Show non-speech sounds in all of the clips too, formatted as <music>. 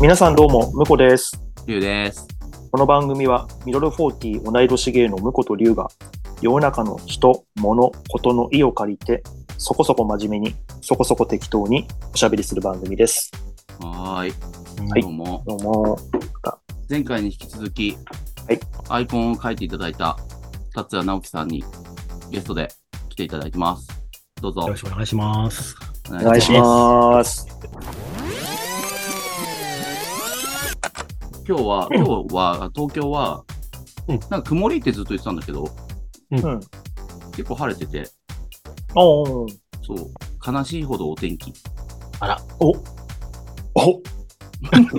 皆さんどうも、むこです。りゅうです。この番組は、ミドル40同い年芸のむことりゅうが、世の中の人、物、ことの意を借りて、そこそこ真面目に、そこそこ適当におしゃべりする番組です。はーい。はいどうも。どうも。前回に引き続き、はいアイコンを書いていただいた達也直樹さんにゲストで来ていただいてます。どうぞ。よろしくお願いします。おお願いします。今日は、今日は、東京は、うんなんか曇りってずっと言ってたんだけど、うん。結構晴れてて、おーそう、悲しいほどお天気。あら、お、お、う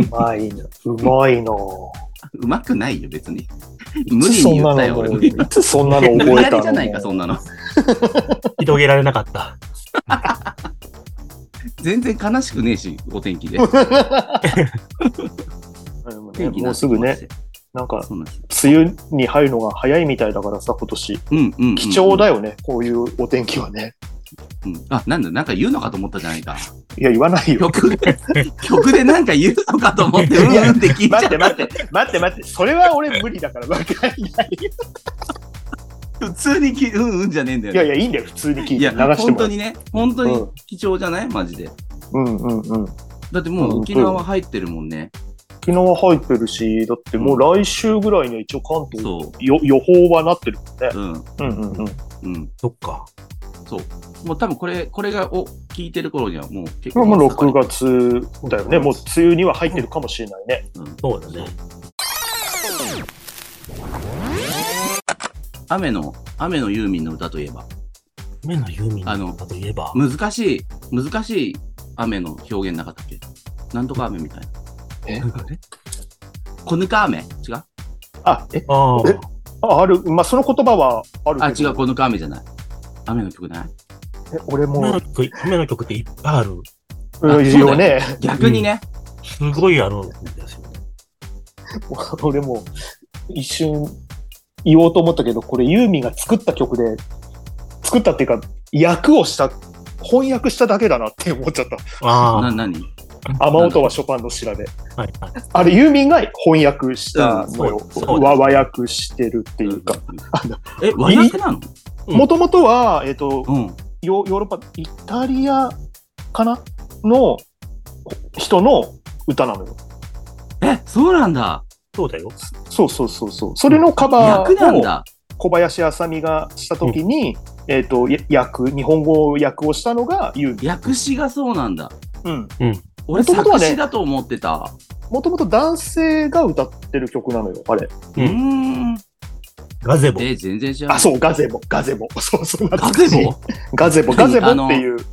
まいな。うまいな。うまくないよ、別に。無理に言ったよ、俺。いつそんなの無理や覚えたの？りじゃないか、そんなの？広げられなかった。<laughs> 全然悲しくねえし、お天気で。<laughs> でもうすぐね、ね。なんか。梅雨に入るのが早いみたいだからさ、今年。うんうんうんうん。貴重だよね、こういうお天気はね。うん。あ、なんだ、なんか言うのかと思ったじゃないか。いや、言わないよ。曲で、曲でなんか言うのかと思って、うんうんって聞いちゃ待ってう。待って、待って待って、それは俺無理だから分かんない。普通に聞いうんうんじゃねえんだよ、ね。いやいや、いいんだよ、普通に聞いて流いや。本当にね、本当にうん貴重じゃない？マジで。うんうんうん。だってもう沖縄入ってるもんね。昨日は入ってるし、だってもう来週ぐらいには一応関東そよ予報はなってるもんね。う。うん。うんうんうん。うん。そっか。そう。もう多分これ、これが、を聞いてる頃にはもう結構。もう6月だよね。もう梅雨には入ってるかもしれないね。うん。そうだね。雨の、雨のユーミンの歌といえば、目のユーミンあのだといえば、難しい、難しい雨の表現なかったっけ？なんとか雨みたいな。え？こぬか雨違う？あ、え、ああえ？あある。まあ、その言葉はあるあ、けど。違う、こぬか雨じゃない。雨の曲ない？え俺も雨の、曲、雨の曲っていっぱいある。うん、いいよね。逆にね。すごいあるんですよね。俺も一瞬言おうと思ったけど、これユーミンが作った曲で、作ったっていうか、訳をした、翻訳しただけだなって思っちゃった。あな、なに雨音はショパンの調べ。あ、はいはい。あれ、ユーミンが翻訳したのよ。うんそうそうわ和訳してるっていうか。あのえ、和訳なの？うんもともとは、えっ、と、うん。ヨヨーロッパ、イタリアかなの人の歌なのよ。え、そうなんだ。そうだよ。そうそうそうそう。それのカバ訳なんーをだ。小林あさみがしたときに、えっ、と、や訳、日本語訳をしたのがユーミン。訳詞がそうなんだ。うん。俺、元々はね作詞だと思ってた。もともと男性が歌ってる曲なのよ、あれ。うーん。ガゼボ。え、全然知らない。あ、そう、ガゼボ、ガゼボ。<laughs> そうそう、ガゼボ？ガゼボ、ガゼボっていう。フ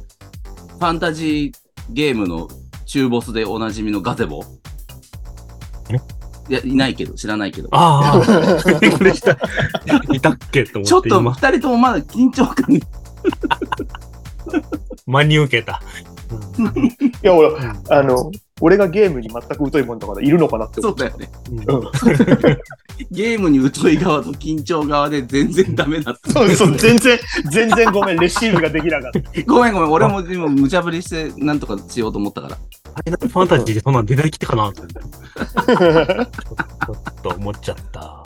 ァンタジーゲームの中ボスでおなじみのガゼボ？いや、いないけど、知らないけど。ああ、<laughs> びっくりした。いたっけと思って。ちょっと今二人ともまだ緊張感真に受けた。いや、俺、あの、俺がゲームに全く疎いもんだから、いるのかなって思っそうだよね。<laughs> ゲームに疎い側と緊張側で全然ダメだった。そうそう、全然、全然ごめん、レシーブができなかった。<laughs> ごめんごめん、俺も今無茶ぶりしてなんとかしようと思ったから。ファンタジーでそんなん出てきてかなって。ちょっと思っちゃった。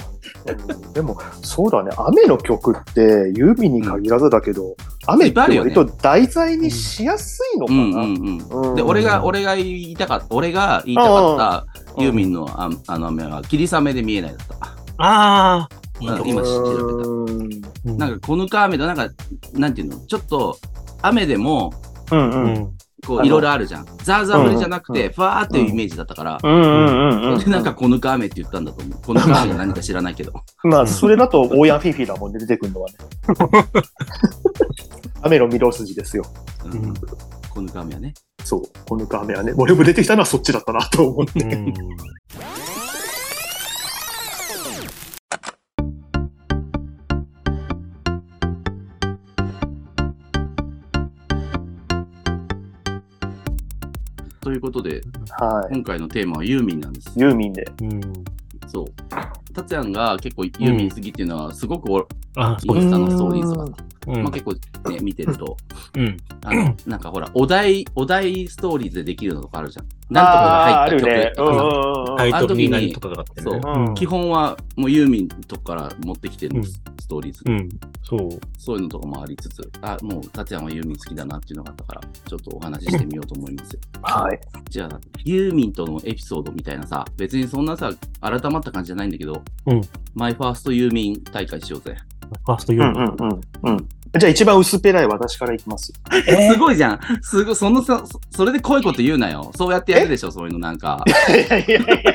でも、そうだね、雨の曲って、ユーミンに限らずだけど、雨って割と題材にしやすいのかな。うんうんうん。うん。で、俺が、俺が言いたかった、俺が言いたかったユーミンのああの雨は霧雨で見えないだった。ああ、今調べた。うん。うん。なんか、このか雨となんか、なんていうの、ちょっと、雨でも、うんううん。ん。こう、いろいろあるじゃん。ザーザー降りじゃなくうんて、ふわーっていうイメージだったから。で、なんか、このか雨って言ったんだと思う。このか雨が何か知らないけど。<laughs> まあ、それだと、オーヤンフィフィだもんね、出てくるのはね。<laughs> 雨の御堂筋ですよ。ううんん。このか雨はね。そう、この雨はね。俺も出てきたのはそっちだったなと思って。ということで、はい。今回のテーマはユーミンなんです。ユーミンで。うん。そう。達也が結構ユーミン好きっていうのは、すごくうです。インスタのストーリーズとか、うんまあ、結構ね、見てると、うん。あの、なんかほら、お題、お題ストーリーズでできるのとかあるじゃん。なんとかが入った曲とかあの時にに何とかがあってね。そううん基本はもうユーミンとかから持ってきてるうんストーリーズ、うん。そう。そういうのとかもありつつ、あ、もう、タチヤンはユーミン好きだなっていうのがあったから、ちょっとお話ししてみようと思いますよ。はい。じゃあ、ユーミンとのエピソードみたいなさ、別にそんなさ、改まった感じじゃないんだけど、うんマイファーストユーミン大会しようぜ。ファーストうんユーミン。うんうんうん。じゃあ一番薄っぺらい私からいきます。すごいじゃん。すごい、そのさ、そそれで濃いこと言うなよ。そうやってやるでしょ、そういうのなんか。<laughs> いやいやいやいや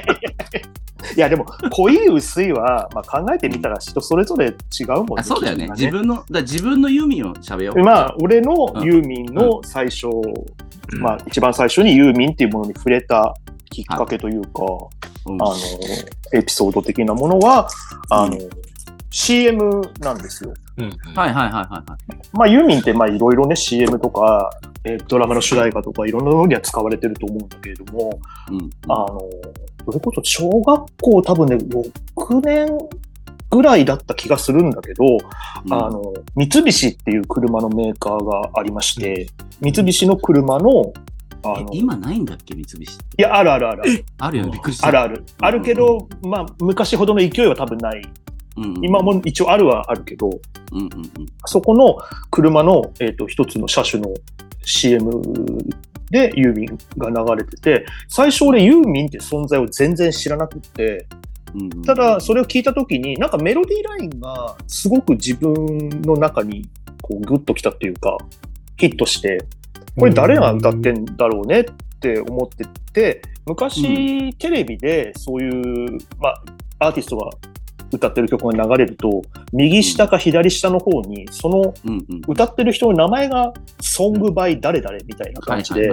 いやでも濃い薄いは、まあ、考えてみたら人それぞれ違うもんあそうだよね。基自分の、だ自分のユーミンを喋よう。まあ俺のユーミンの最初、うんまあ一番最初にユーミンっていうものに触れたきっかけというか、うんあのエピソード的なものはあの、う CM なんですよ。うん。はいはいはいはいはい。まあユーミンってまあいろいろね CM とか、えードラマの主題歌とかいろんなのには使われてると思うんだけれども、うん。あの、それこそ小学校多分ね、6年ぐらいだった気がするんだけど、うんあの、三菱っていう車のメーカーがありまして、三菱の車の、あの、今ないんだっけ、三菱って。や、あるあるある。あるよね、びっくりした。あるある。あるけど、まあ、昔ほどの勢いは多分ない。うんうん。今も一応あるはあるけど、うんうんうん。そこの車の、えっ、と、一つの車種の CM でユーミンが流れてて、最初俺ユーミンって存在を全然知らなくって、うんうんただそれを聞いた時になんかメロディーラインがすごく自分の中にこうグッときたっていうかヒットしてこれ誰が歌ってんだろうねって思ってて昔テレビでそういう、まあ、アーティストが歌ってる曲が流れると右下か左下の方にその。歌ってる人の名前がソングバイ誰々みたいな感じで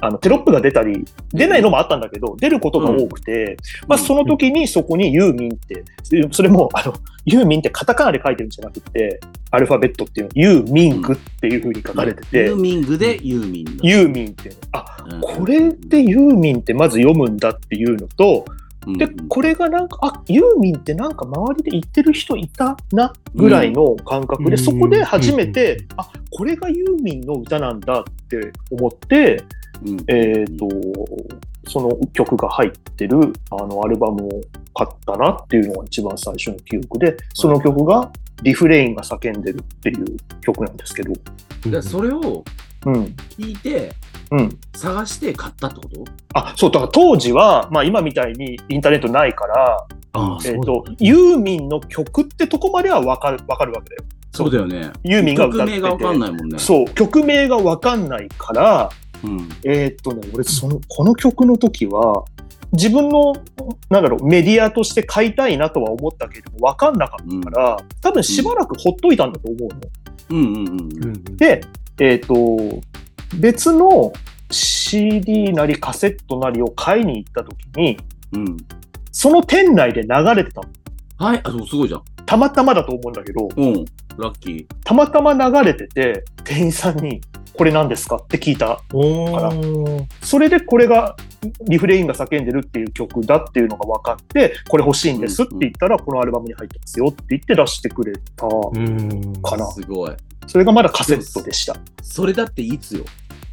あのテロップが出たり、出ないのもあったんだけど、出ることが多くて、まあその時にそこにユーミンって、それもあの、ユーミンってカタカナで書いてるんじゃなくて、アルファベットっていうの、ユーミングっていう風に書かれててユー、ミングでユーミンだ。ユーミンっていうの、あ、うん。これでユーミンってまず読むんだっていうのと、で、これがなんか、あ、ユーミンってなんか周りで言ってる人いたなぐらいの感覚で、うんそこで初めて、うんあ、これがユーミンの歌なんだって思って、うんえっ、と、その曲が入ってるあのアルバムを買ったなっていうのが一番最初の記憶で、その曲がリフレインが叫んでるっていう曲なんですけど、でそれをうん。聞いて、うん。探して買ったってこと？あ、そう、だから当時は、まあ今みたいにインターネットないから、ああ、えっ、そうと、ユーミンの曲ってとこまではわかる、わかるわけだよ。そうだよね。ユーミンが歌ってて。曲名がわかんないもんね。そう、曲名がわかんないから、うん。えーっとね、俺その、この曲の時は、自分の、なんだろう、メディアとして買いたいなとは思ったけど、わかんなかったから、多分しばらくほっといたんだと思うの。うんうんうんううん。んで、えーっと、別の CD なりカセットなりを買いに行った時に、うん。その店内で流れてたの。はい、あ、そう、すごいじゃん。たまたまだと思うんだけど、うん。ラッキー。たまたま流れてて、店員さんに、これ何ですかって聞いたおからーそれでこれがリフレインが叫んでるっていう曲だっていうのが分かって、これ欲しいんですって言ったら、このアルバムに入ってますよって言って出してくれたうん。かな。すごい。それがまだカセットでした。それだっていつよ。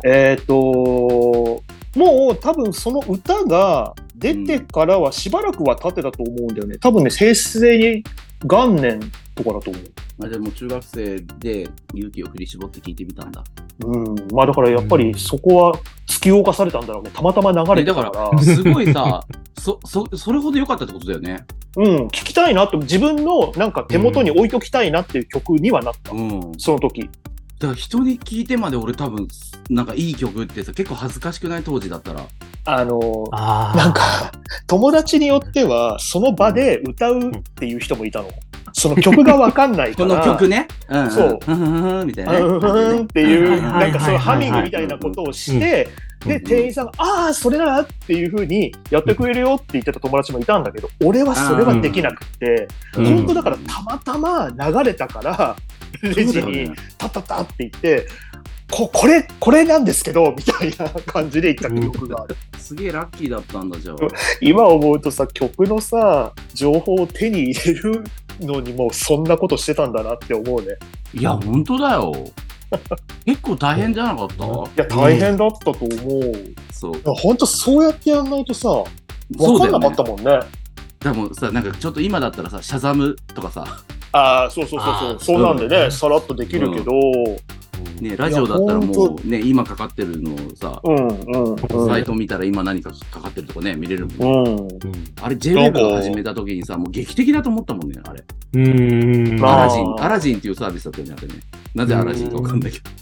えっ、と、もう多分その歌が出てからはしばらくは経ってたと思うんだよね。多分ね、平成元年とかだと思う。あじゃあもう中学生で勇気を振り絞って聞いてみたんだ。うん。まあだからやっぱりそこは突き動かされたんだろうね。たまたま流れえだかてたから。ら、すごいさ、<laughs> そ、そ、それほど良かったってことだよね。うん。聞きたいなと、自分のなんか手元に置いときたいなっていう曲にはなった。うん。その時。だから人に聞いてまで俺多分、なんかいい曲ってさ、結構恥ずかしくない当時だったら。あの、ああ。なんか、友達によっては、その場で歌うっていう人もいたの。その曲がわかんないかこら。<laughs> の曲ね。うん、うん。そううんうんうんみたいなね。うんうんっていう、なんかそのハミングみたいなことをして、で、うん店員さんが、ああ、それなっていう風にやってくれるよって言ってた友達もいたんだけど、俺はそれはできなくて、うん本当だからたまたま流れたから、<laughs> レジにタッタッタって言って、ここれ、これなんですけど、みたいな感じで言った記憶がある。すげえラッキーだったんだ、じゃあ。今思うとさ、曲のさ、情報を手に入れるのにもうそんなことしてたんだなって思うね。いや、本当だよ。<laughs> 結構大変じゃなかった、いや、大変だったと思う。そう。本当そうやってやんないとさ、わそうだよねかんなかっ。たもんね。でもさ、なんかちょっと今だったらさ、シャザムとかさ、ああ、そうそうそうそう。そうなんでね、うんさらっとできるけど、ね、ラジオだったらもうね、今かかってるのをさ、うん、うん、うん。サイト見たら今何かかかってるとかね、見れるもん。うん。うん。あれ、JWEB が始めた時にさ、もう劇的だと思ったもんね、あれ。うん。まあアラジン、アラジンっていうサービスだったよね、あれね。なぜアラジンかわかんないけど。<laughs>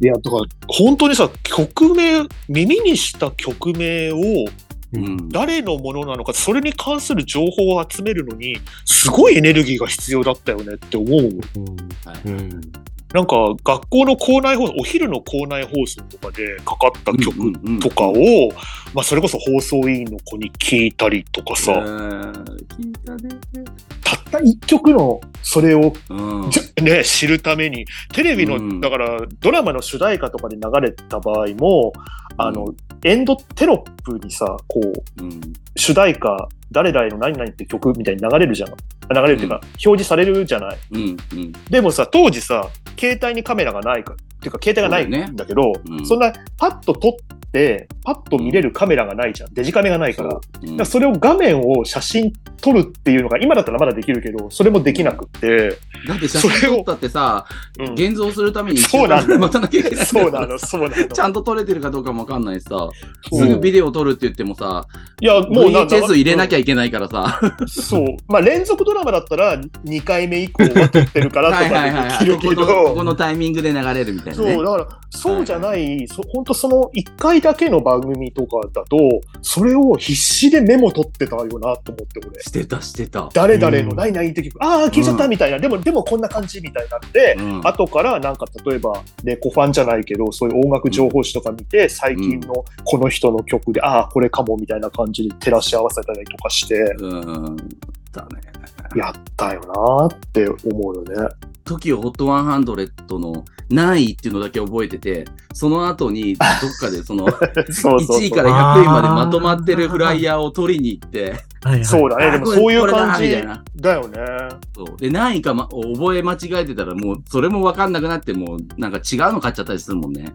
いや、だから、本当にさ、曲名、耳にした曲名をうん。誰のものなのか、それに関する情報を集めるのに、すごいエネルギーが必要だったよねって思う。うん。はいうん。なんか、学校の校内放送、お昼の校内放送とかでかかった曲うんうんうんとかを、まあ、それこそ放送委員の子に聞いたりとかさ、たね。たった一曲のそれをうん。ね、知るために、テレビの、うんだから、ドラマの主題歌とかで流れた場合も、あの、エンドテロップにさ、こう、うん。主題歌、誰々の何々って曲みたいに流れるじゃん。流れるっていうか、表示されるじゃない。うん。うん。でもさ、当時さ、携帯にカメラがないか、っていうか、携帯がないんだけど、うんそんな、パッと撮って、パッと見れるカメラがないじゃん。デジカメがないから。だかうんらそれを画面を写真撮るっていうのが、今だったらまだできるけど、それもできなくって、だって写真撮ったってさ、うん現像するためにそうなんだよ待たなきゃいけない。そうなの、そうなの。ちゃんと撮れてるかどうかもわかんないしさ、すぐビデオ撮るって言ってもさ、いや、もうなんだ VHS 入れなきゃいけないからさ、そう。まあ、連続ドラマだったら、2回目以降は撮ってるからとはいはいはいはい。かできるけここのこのタイミングで流れるみたいなねそう、。だから、そうじゃない、そ本当その1回だけの番組とかだと、それを必死でメモ取ってたよなと思って、俺。してたしてた。誰々のうん何々って曲、ああ、聞いちゃったみたいな、でも、でもこんな感じみたいになって、うん後からなんか例えば、ね、コファンじゃないけど、そういう音楽情報誌とか見て、最近のこの人の曲で、ああ、これかもみたいな感じで照らし合わせたりとかして、うん。だね。やったよなーって思うよね。TOKIOHOT100 の何位っていうのだけ覚えてて、その後にどっかでその <laughs> そうそう1位。から100位までまとまってるフライヤーを取りに行って、はいはい。そうだね。でもそういう感じだよね。そうで、何位か、ま、覚え間違えてたらもうそれもわかんなくなって、もうなんか違うの買っちゃったりするもんね。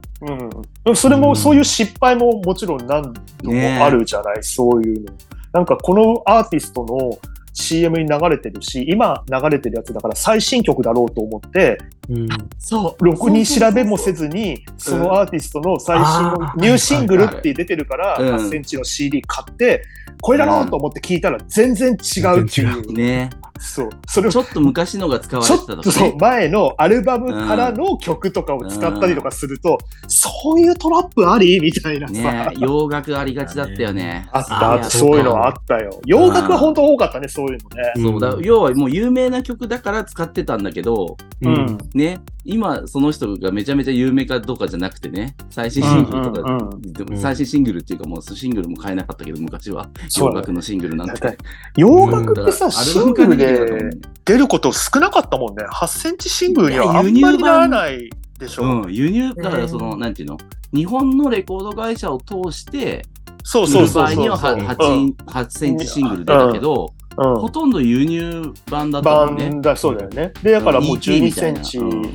うん。それも、うんそういう失敗ももちろん何度ねもあるじゃない、そういうの。なんかこのアーティストの CM に流れてるし、今流れてるやつだから最新曲だろうと思って、うん。そう。ろくに調べもせずに、そのアーティストの最新のニューシングルって出てるから、うん8センチの CD 買って、これだろうと思って聞いたら全然違うっていう。ねそう。それをちょっと昔のが使われてたとかっとそうね。前のアルバムからの曲とかを使ったりとかすると、そういうトラップあり？みたいなさ。ね洋楽ありがちだったよね。あった、あった、ーそういうのはあったよ。洋楽は本当多かったね、そういうのね。そうだ、要はもう有名な曲だから使ってたんだけど、う。うんん。ね、今その人がめちゃめちゃ有名かどうかじゃなくてね、最新シングルとか、うんうんうん最新シングルっていうかもうシングルも買えなかったけど、昔は洋楽のシングルなんて。洋楽ってさ、シングルでね出ること少なかったもんね。8センチシングルにはあん輸入版まりならないでしょ。うん、輸入、だからその、うんなんていうの？日本のレコード会社を通して、そうそうそうそう場合にはそう。8, 8センチシングル出たけど、うんうんほとんど輸入版だったもんね。版だ、そうだよね。で、だからもう EP 12みたいなセンチ、うんうん、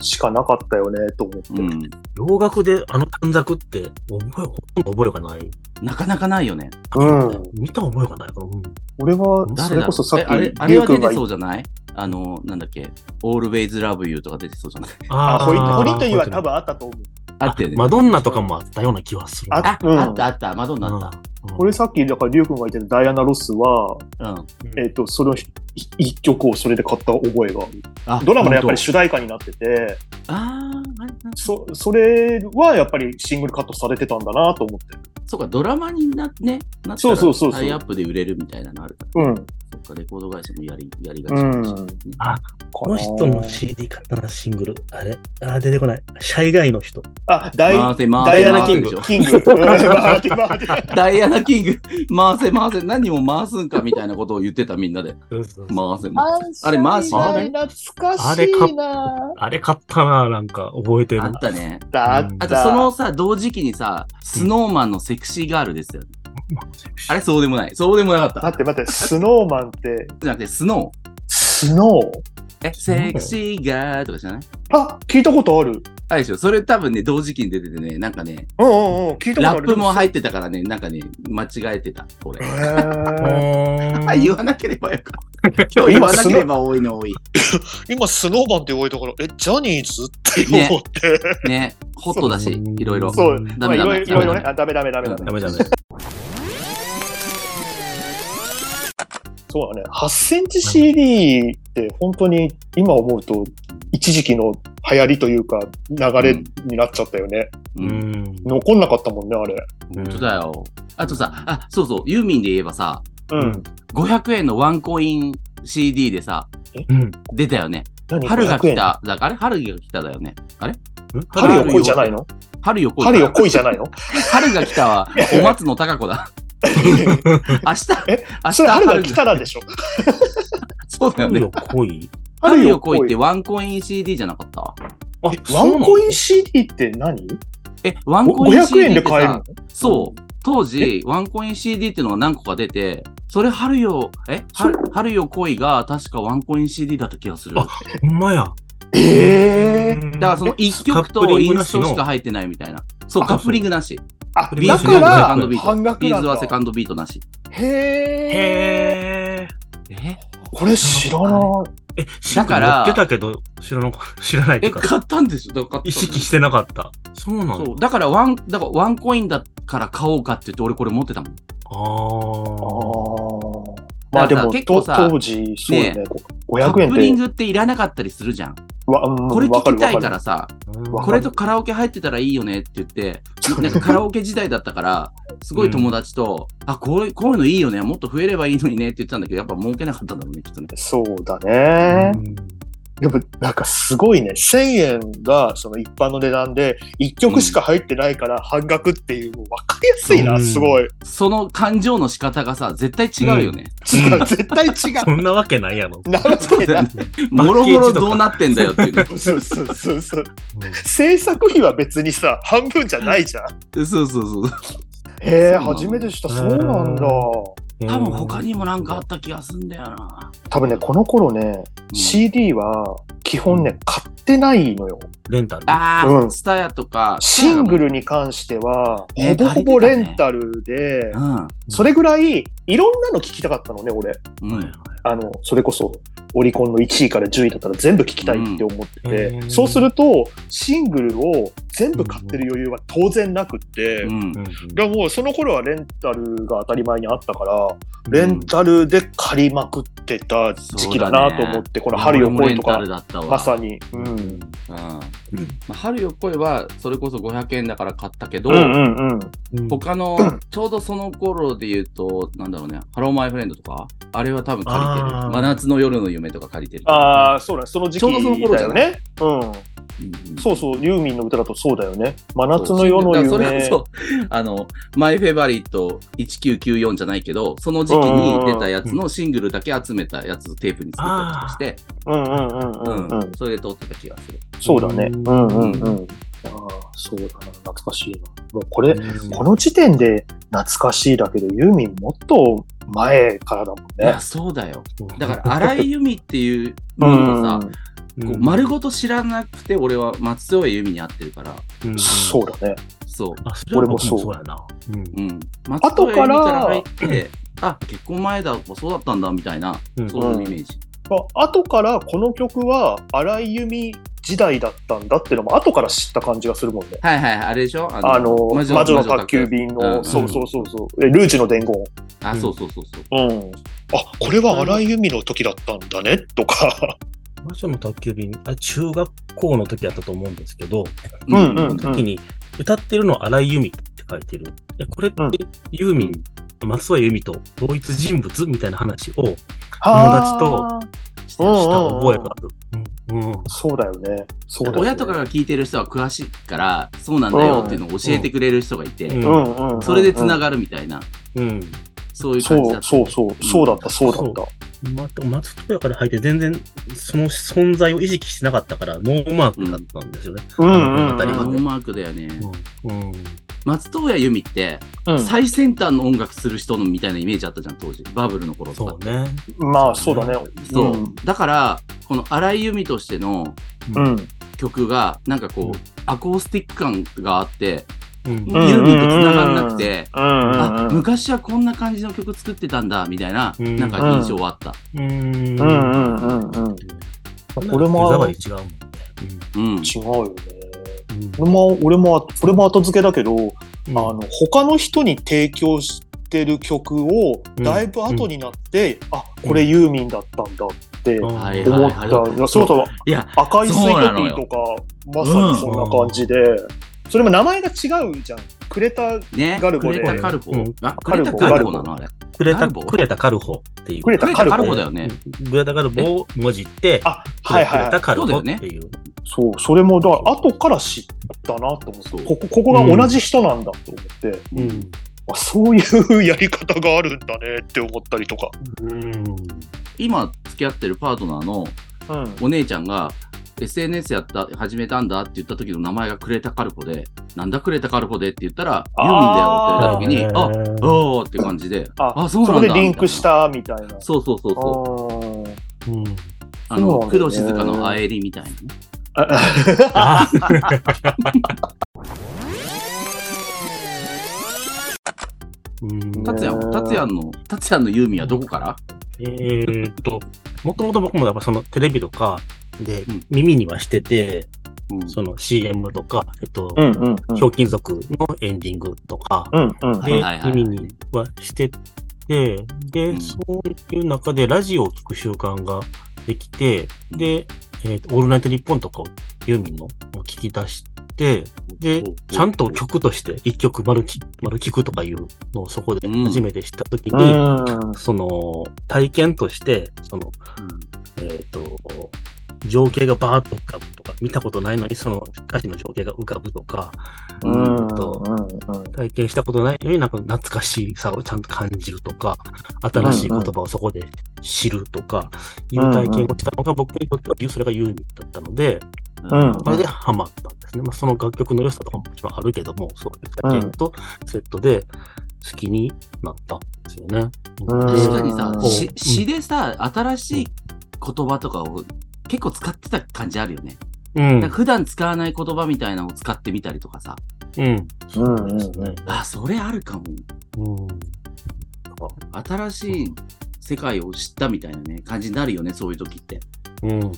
しかなかったよね、と思って。うん。洋楽であの短冊って、覚え、ほとんど覚えがない。なかなかないよね。うん。見た覚えがないから。うん。俺は、そ誰だ？れこそさっき、えあれ、あれは出てそうじゃない？あの、なんだっけ、Always Love You とか出てそうじゃない？あ、ホリーホリというは多分あったと思う。あったよね。マドンナとかもあったような気はする。ああ、うんあったあった、マドンナあった。うん俺さっき、だから、りゅうくんが言ってたダイアナ・ロスは、うん。えっ、と、そのい一曲をそれで買った覚えがある。あドラマのやっぱり本主題歌になってて、当あーあそそれはやっぱりシングルカットされてたんだなと思って。そうか、ドラマにな,、ね、なったそうそうそうそうらタイアップで売れるみたいなのあるから。うん。そっか、レコード会社もやりやりがちうんかもしれないねこの人の CD 買ったな、シングル。あれ？あー、出てこない。シャイガイの人。あ、ダイ回せ回せダイアナ・キング回せでしょ。キング。ダイアナ・キング、回せ <laughs> 回せ、何も回すんかみたいなことを言ってたみんなで。回せ回せ。あれ回しあれ懐かしあれかいなあれ買ったな、なんか覚えてる。あったね。だうんあとそのさ、同時期にさ、スノーマンのセクシーガールですよ。あれそうでもない。そうでもなかっ。待ったて待って、スノーマンって、じゃなくて、スノスノー？え、セクシーガーとかじゃない？あ、聞いたことある。あれでしょ？それ多分ね、同時期に出ててね、なんかね、うんうんうん、聞いたことある。ラップも入ってたからね、なんかね、間違えてた、俺。へー <laughs> あ、言わなければよかった。<laughs> 今日言わなければ多いの多い。今、スノーマンって言われたから、え、ジャニーズって思って。ね、ホットだし、いろいろ。そうダメダメまあいろいろいろいろね。あ、ダメダメダメダメ。ダメダメ。そうだね。8センチ CD って本当に今思うと一時期の流行りというか流れになっちゃったよね。う。うんん。残んなかったもんね、あれ。本当だよ。あとさ、あ、そうそう、ユーミンで言えばさ、うん。500円のワンコイン CD でさ、うん。出たよね。何？春が500円？来た。だあれ？春が来ただよね。あれ？春よ来いじゃないの？春よ来い。春よ来いじゃないの？春が来たは、お松の高子だ。<laughs> 明日、え明日それ春が来たらでしょ。<laughs> そうだよね春よ。来い春よ来いってワンコイン CD じゃなかった？あ、ワンコイン CD って何？え、ワンコイン ?500 CD 円ってさで買えるの、そう。当時、ワンコイン CD っていうのが何個か出て、それ春よ、え？春春よ来いが確かワンコイン CD だった気がする。あほんまや。ええだからその1曲とインリングなしのストしか入ってないみたいな。そう、あカップリングなし。あ、ビーズだかセカらンドビート半額なんだビーズは。セカンドビートなし。へえ。へえ？これ知らない。え。え、だから持ってたけど、知らなか、<laughs> 知らないってえ、買ったんでしょだから買った意識してなかった。そうなんだそう。だからワン、だからワンコインだから買おうかって言って俺これ持ってたもん。あああ。まあでも、結構さと当時、そうだね。カ500円ップリングっていらなかったりするじゃん。これわ聞きたいからさ、これとカラオケ入ってたらいいよねって言って、なんかカラオケ時代だったから、すごい友達と、あ、こういうこういうのいいよね、もっと増えればいいのにねって言ってたんだけど、やっぱ儲けなかったんだろうね、きっとね。そうだね。でも、なんかすごいね。1000円がその一般の値段で、1曲しか入ってないから半額っていう、もう分かりやすいな、うんすごい。その感情の仕方がさ、絶対違うよね。違う、絶対違 <laughs> そんなわけないやろ。う。なわけない。もろもろどうなってんだよっていうね。<laughs> そうそうそうそう。制作費は別にさ、半分じゃないじゃん。そうそうそう。へえ、初めてした。そうなんだ。多分他にもなんかあった気がすんだよな。多分ね、この頃ね、うん CD は基本ね、買ってないのよ。レンタル？ああ、うんスタヤとか。シングルに関しては、ねほぼほぼレンタルで、うん。それぐらい、いろんなの聞きたかったのね、俺。うん。あの、それこそ、オリコンの1位から10位だったら全部聞きたいって思ってて、うんそうすると、シングルを全部買ってる余裕は当然なくって、うん。もうその頃はレンタルが当たり前にあったから、レンタルで借りまくってた時期だなと思って、この春よ来いとか、ルだったわ。まさに。うん。うん。まあ、春よ来いは、それこそ500円だから買ったけど、うんうんうん。うん他の、<clears throat> ちょうどその頃で言うと、なんだろうね、ハローマイフレンドとか、あれは多分借りてる。真夏の夜の夢とか借りてる。ああ、そうだね、その時期ちょうどその頃だよね。うん。うんうんそうそう、ユーミンの歌だとそうだよね。真夏の夜の夢。それこそ、あの、マイフェバリット1994じゃないけど、その時期に出たやつのシングルだけ集めたやつをテープに作ったりとかして、うんうんうんううんうんん。それで撮ってた気がする。そうだね。うんうんうん。ああ、そうだな、懐かしいな。もうこれ、この時点で懐かしいだけど、ユーミンもっと前からだもんねいや、。そうだよ。だから、荒井由実っていうのをさ、うんこう丸ごと知らなくて、俺は松任谷由実に会ってるから、うんそうだね。そう。あ、それは僕もそうやな。うんうん。松任谷由実から入って、<clears throat> あ、結婚前だ、そうだったんだ、みたいな、うんそういうイメージ。まあ後からこの曲は荒井由実時代だったんだっていうのも後から知った感じがするもんね。はいはいはい、あれでしょ？あの、魔女の宅急便の、うんそうそうそうそう、えルージュの伝言。あ、そうそうそうそう。うん。あ、これは荒井由実の時だったんだね、とか。<laughs> 魔女の宅急便、あ中学校の時やったと思うんですけど、うんうん時に歌ってるのは荒井由実って書いてる。えこれってうんユーミン、松任谷由実と同一人物みたいな話をはした覚えがある。そうだよね。そうだよね。親とかが聞いてる人は詳しいから、そうなんだよっていうのを教えてくれる人がいて。それで繋る。がるみたいな、うんそういう感じそうだった。そうそう、そうだった、そうだった。までも松任谷から入って全然その存在を意識してなかったから、ノーマークだったんですよね。うんうんうん当たり前ノーマークだよね。うんうん松任谷由実って、うん最先端の音楽する人のみたいなイメージあったじゃん、当時。バブルの頃とかそう。ね。まあ、そうだね。そう。うんだから、この荒井由実としてのうん。曲が、なんかこう、アコースティック感があって、うんユーミンと繋がんなくて、うんうんあ、うん。昔はこんな感じの曲作ってたんだ、みたいな、うんなんか印象はあった。うん。うんうんうんうん。ここれも手触り違うもんね。うん。違うよね。うん俺も、俺も、俺も後付けだけど、うんあの、他の人に提供してる曲を、うんだいぶ後になって、あ、これユーミンだったんだって思った。はいはいいやそうそう、いや、赤いスイートピーとか、まさにそんな感じで、それも名前が違うじゃん。クレタ、ね、ガルボでクレタカルボ。うんあ、クレタカルボなの？あれ。くれた、カルボくれたカルホっていう。クレタカルボだよね。グレタカルボを文字って、あ、はいはいはい。くれたカルボっていう。そう、それも、だから後から知ったなと思って、ここ、ここが同じ人なんだと思って、うん。あそういうやり方があるんだねって思ったりとか。うん。今付き合ってるパートナーのうん。お姉ちゃんが SNS やった、始めたんだって言った時の名前がクレタカルポで、なんだクレタカルポでって言ったら、ユーミンだよって言った時に、あ、おーって感じで、あ、あそうなんだこでリンクしたみたいな。そうそうそうあそう。ーうん。あの、工藤静香のあえりみたいなね。ああうん達也、達也の、達也のユーミンはどこから？えーっと、もともと僕もやっぱそのテレビとかでうん。耳にはしてて、うん。その CM とか、えっと。ひょうきん族のエンディングとか。で耳にはしてて、うで、ん。そういう中でラジオを聞く習慣ができて、で、えーとオールナイトニッポンとかをユーミンのを聞き出して、で、ちゃんと曲として一曲丸き丸聞くとかいうのをそこで初めて知ったときうに、ん。その体験として、その、うん。えっ、と、情景がバーッと浮かぶとか、見たことないのにその歌詞の情景が浮かぶとか、うんうんとうん体験したことないのになんか懐かしさをちゃんと感じるとか、新しい言葉をそこで知るとか、いう体験をしたのが僕にとってはそれがユーミンだったので、うんそれでハマったんですね。まあ、その楽曲の良さとかももちろんあるけども、そういう体験とセットで好きになったんですよね。うん確かにさ詩でさ、新しい言葉とかを結構使ってた感じあるよね。うん。普段使わない言葉みたいなのを使ってみたりとかさ。うん。うんそうですね。あ、それあるかも。うん。新しい世界を知ったみたいなね、感じになるよね、そういう時って。うん。うんうん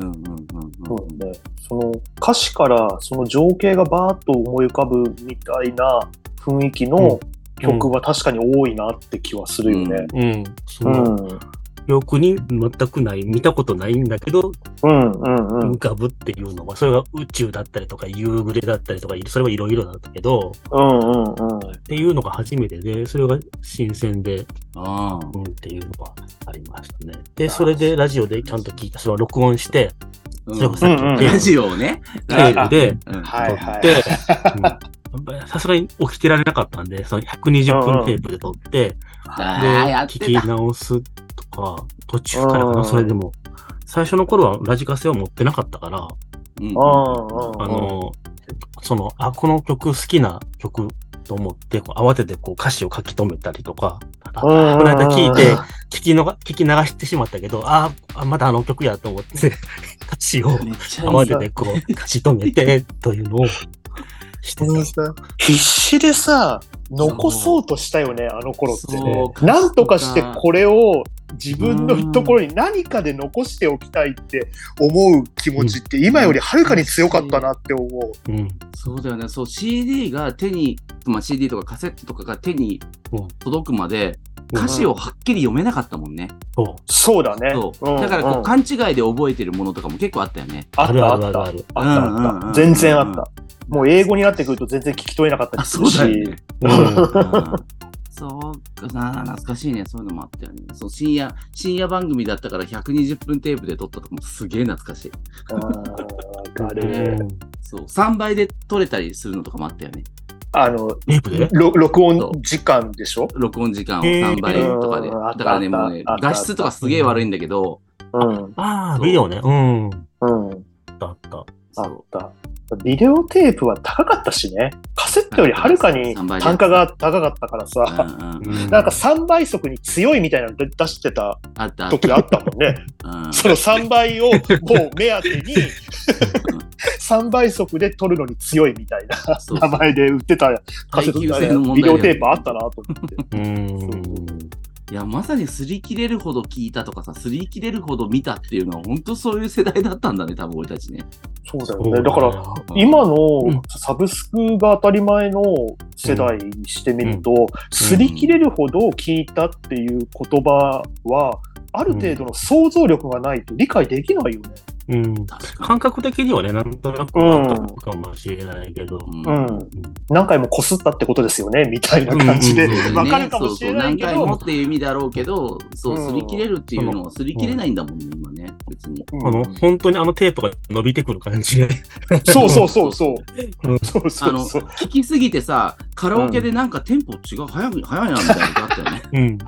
うんそうね。その歌詞からその情景がバーッと思い浮かぶみたいな雰囲気の曲は確かに多いなって気はするよね。うん。そうん。の、記憶に全くない、見たことないんだけど、うんうんうん浮かぶっていうのは、それが宇宙だったりとか、夕暮れだったりとか、それはいろいろだったけど、うんうんうん。っていうのが初めてで、それが新鮮で、ああ。うんっていうのはありましたね。で、それでラジオでちゃんと聞いた、それを録音して、それこそさっきうんうんのテラジオをね。ールでうんはいはい。撮って、うんさすがに起きてられなかったんで、その120分テープで撮って、あで、聞きた。直すとか、途中からかな、うん。それでも。最初の頃はラジカセを持ってなかったから、うん。あの、その、あ、この曲好きな曲と思って、こう慌ててこう歌詞を書き留めたりとか、あこうんの間聞いて、聞きのが、聞き流してしまったけど、ああ、まだあの曲やと思って、<laughs> 歌詞を慌ててこう、書き留めて、というのをしてた。必死でさ、残そうとしたよね、あの頃って。そうなんとかしてこれを自分のところに何かで残しておきたいって思う気持ちって今よりはるかに強かったなって思う。うん。そうだよね。そう、CD が手に、まあ CD とかカセットとかが手にうん届くまで、うん歌詞をはっきり読めなかったもんね。そう。そうだね。そう。んだからこう、ん勘違いで覚えてるものとかも結構あったよね。あったあった。あった。全然あった。もう英語になってくると全然聞き取れなかったあ、りするし。そうだよね。う懐かしいね。そういうのもあったよね。そう深夜、深夜番組だったから120分テープで撮ったとかもすげえ懐かしい。うんわかる。そう。3倍で撮れたりするのとかもあったよね。あの、録音時間でしょ？録音時間をへー3倍とかで。だからね、もうね画質とかすげえ悪いんだけど、うん。ああ、ビデオね。うん。あうん。ったあった。あった。ビデオテープは高かったしね。カセットよりはるかに3倍単価が高かったからうんさ、うんなんか3倍速に強いみたいなの出してたあった。あっ時あったもんね。その3倍をもう目当てに、3倍速で撮るのに強いみたいな。名前で売ってたカセットビデオテープあったなと思って。うん。いや、まさに擦り切れるほど聞いたとかさ、擦り切れるほど見たっていうのは、本当そういう世代だったんだね、多分俺たちね。そうだよね。だから、今のサブスクが当たり前の世代にしてみると、擦り切れるほど聞いたっていう言葉は、ある程度の想像力がないと理解できないよね。うん。確か感覚的にはね、なんとなくわかるかもしれないけど。に。うん。何回も擦ったってことですよね、みたいな感じで。うんうんうん。わかるかもしれないけそうそう。何回もど、っていう意味だろうけど、そう、うん。擦り切れるっていうのは擦り切れないんだもんね、今ね、別に。うんあの、本当にあのテープが伸びてくる感じで。そうそうそうそう。うんそうそあの、うそう。聞きすぎてさ、カラオケでなんかテンポ違う、早い、早いな、みたいなことあったよね。<laughs> うん。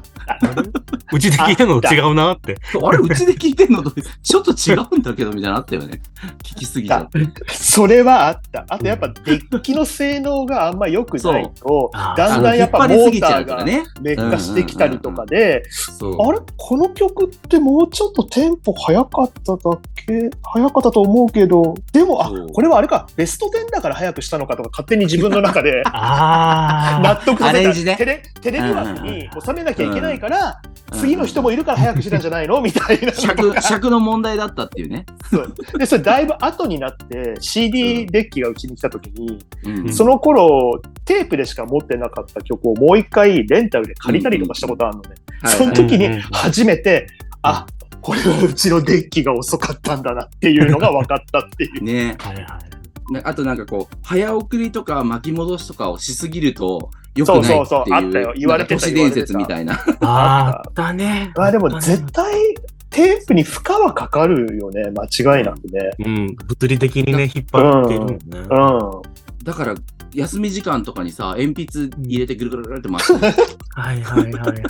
うちで聞いてるのと違うなって。あれ、うちで聞いてんのと、ちょっと違うんだけど、みたいなのあったよね。聞きすぎちゃって。それはあった。あとやっぱデッキの性能があんま良くないと、あだんだんやっぱモーターが。劣化してきたりとかで、そう。あれ？この曲ってもうちょっとテンポ早かっただけ早かったと思うけど、でも、あこれはあれか、ベスト10だから早くしたのかとか勝手に自分の中で <laughs> あ納得させた。テレテレビ枠に収めなきゃいけないから、うん次の人もいるから早くしてたんじゃないの？みたいな。の <laughs> 尺、が。尺の問題だったっていうね。そう。で、それだいぶ後になって CD デッキがうちに来た時に、うん。その頃、テープでしか持ってなかった曲をもう一回レンタルで借りたりとかしたことあるのね。その時に初めて、あ、これはうちのデッキが遅かったんだなっていうのが分かったっていう。ねあ。はいはい。なあとなんかこう、早送りとか巻き戻しとかをしすぎると、よくないっていう。そうそうそうあったよ言われてた都市伝説みたいな。あったね。まあでも絶対テープに負荷はかかるよね、間違いなくね。うん。物理的にね、引っ張ってるもんね。うん。だから、休み時間とかにさ、鉛筆入れてぐるぐるぐるって回して、はいはいはいはい。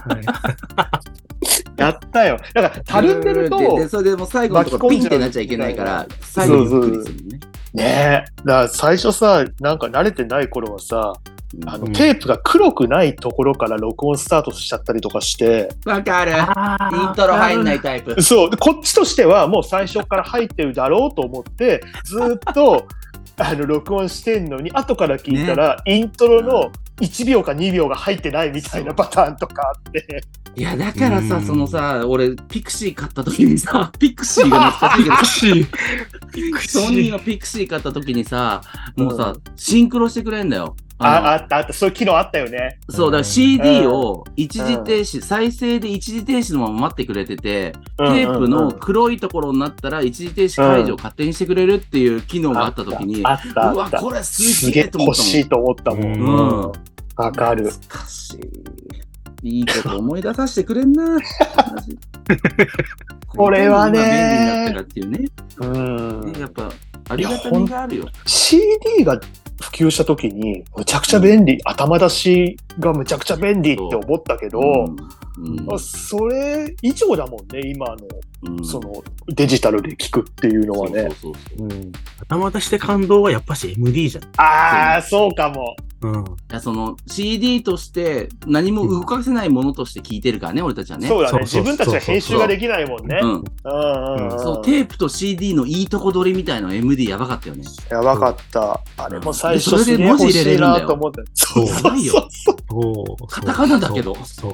<laughs> やったよ。だから、たるんでると、で、でそれでもう最後のとこピンってなっちゃいけないから、最後ゆっくりするね。ねえ。だから最初さ、なんか慣れてない頃はさ、あの、うんテープが黒くないところから録音スタートしちゃったりとかして、わかる。イントロ入んないタイプ。そう、でこっちとしてはもう最初から入ってるだろうと思って、ずーっと、あの、録音してんのに、後から聞いたら、イントロの1秒か2秒が入ってないみたいなパターンとかあって、いや、だからさ、うん。そのさ、俺、ピクシー買った時にさ、<laughs> ピクシーが懐かしいけど、<laughs> ソニーのピクシー買った時にさ、もうさ、シンクロしてくれんだよ。あのあったあった、そういう機能あったよね。そう、だから CD を一時停止、再生で一時停止のまま待ってくれてて、テープの黒いところになったら一時停止解除を勝手にしてくれるっていう機能があった時に、あったうわ。これすすげえげえと思ったもん。欲しいと思ったもん。うんうんわかる。懐かしい。いいこと思い出させてくれんな。<laughs> これはね今便利になったかっていうね。うんやっぱ、ありがたみがあるよ。CD が普及した時に、むちゃくちゃ便利、頭出しがむちゃくちゃ便利って思ったけど、うんまあそれ以上だもんね、今の、うんそのデジタルで聞くっていうのはね。そうそうそううん。頭出して感動はやっぱし MD じゃん。ああ、そうかも。うん。いやその CD として何も動かせないものとして聞いてるからね、俺たちはね。そうだね。自分たちは編集ができないもんね。うん。うんうんうんそう、テープと CD のいいとこ取りみたいなの MD やばかったよね。やばかった。あれも最でそれで文字入れれるんだよなと思って。そうやそうばいよそう。そう。カタカナだけどそう。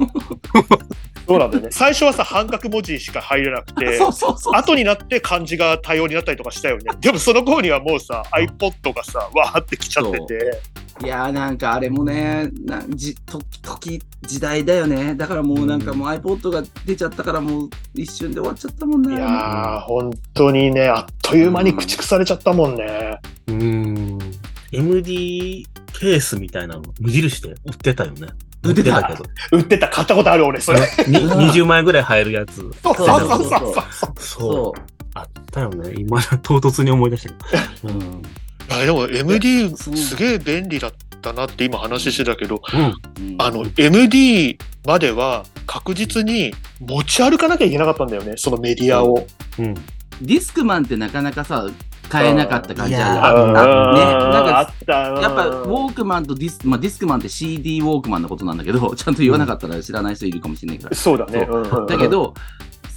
そうなんだよね。最初はさ、半角文字しか入れなくて、<laughs> そうそうそう。後になって漢字が多様になったりとかしたよね。でもその頃にはもうさ、iPod がさ、わーってきちゃってて。いやーなんかあれもね、なじと時、時代だよね。だからもうなんかもう iPod が出ちゃったからもう一瞬で終わっちゃったもんね。いやー、本当にね、あっという間に駆逐されちゃったもんね。うん。MD ケースみたいなの無印で売ってたよね。売ってた？けど。売ってた、買ったことある俺、それ。に20万円ぐらい入るやつ。そうそうそうそうそう。そ。そうあったよね。今、唐突に思い出したけど。う。うん。うんあでも MD すげえ便利だったなって今話してたけど、うん。あの MD までは確実に持ち歩かなきゃいけなかったんだよね、そのメディアを。うん。ディスクマンってなかなかさ、買えなかった感じあったね。なんか、あった。やっぱ、ウォークマンとディス、まあ、ディスクマンって CD ウォークマンのことなんだけど、<laughs> ちゃんと言わなかったら知らない人いるかもしれないから。そうだね。そうんうんだけ、ど、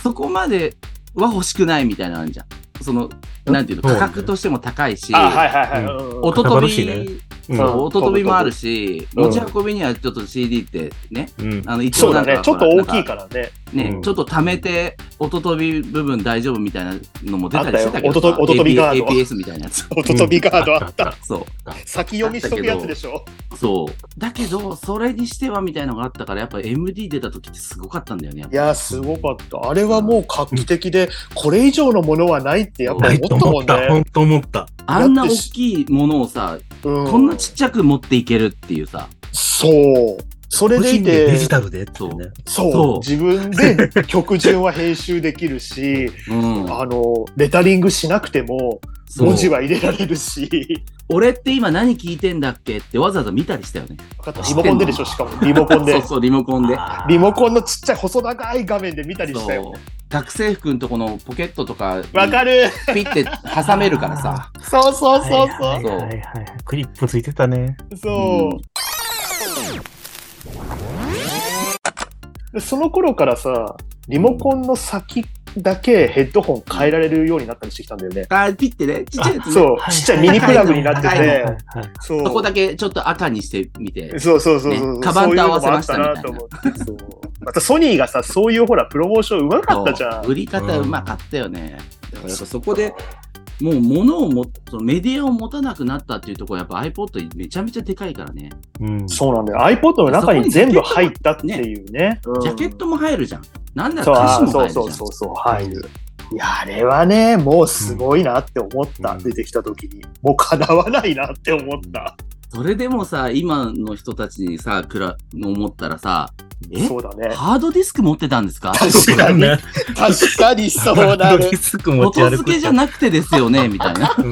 そこまでは欲しくないみたいなのあるじゃん。その、なんていうの、価格としても高いし、あ、はいはいはい。うんうんうん音飛び、かかるしねうんそう音飛びもあるし、うん持ち運びにはちょっと CD ってね、うん。あの、一。応なんか、ちょっと大きいら。からね。ね、うんちょっと溜めて、音飛び部分大丈夫みたいなのも出たりしてたけどさあったよ音と音飛びガード APS みたいなやつ。<laughs> 音飛びガードあった。そう。先読みしとくやつでしょ？そう。だけど、それにしてはみたいのがあったから、やっぱ MD 出た時ってすごかったんだよね。やっぱいや、すごかった。あれはもう画期的で、これ以上のものはないってやっぱないと思ったもん思った。本ね。当思った。あんな大きいものをさ、うんこんなちっちゃく持っていけるっていうさ、そう。それ個でいてデジ、タルでってね。そうそう自分で <laughs> 曲順は編集できるし、うん。あの、レタリングしなくても文字は入れられるし、俺って今何聞いてんだっけってわざわざ見たりしたよね。分かったリモコンででしょ、しかも。リモコンで <laughs> そう。そう、リモコンで。リモコンのちっちゃい細長い画面で見たりしたよ。学生服のとこのポケットとか、わかるピッて挟めるからさ。<laughs> そうそうそうはいそはいはいはい。クリップついてたね。う。そう。でその頃からさ、リモコンの先だけヘッドホン変えられるようになったりしてきたんだよね。あ、ピッてね、ちっちゃいやつね。そう、ちっちゃいミニプラグになってはいはいてそう。そこだけちょっと赤にしてみて。そうそうそうそう、ねカバンと合わせましたそういうのもあったなと思って。そうまたソニーがさ、そういうほら、プロモーションうまかったじゃん。売り方うまかったよね。だからやっぱそこで、もう物をも、そのメディアを持たなくなったっていうところはやっぱ iPod めちゃめちゃでかいからね。うん。そうなんだよ。iPod の中に全部入ったっていうね。うんジャケットも入るじゃん。なんだそう、歌詞あそうも入るじゃん。そうそうそう、入る。いや、あれはね、もうすごいなって思った、うん出てきた時に。もう叶わないなって思った。それでもさ、今の人たちにさ、くら、思ったらさ、え？そうだね。ハードディスク持ってたんですか？確かに、確かにそうなるハードディ。スク持ち音歩く付けじゃなくてですよねみたいな。うん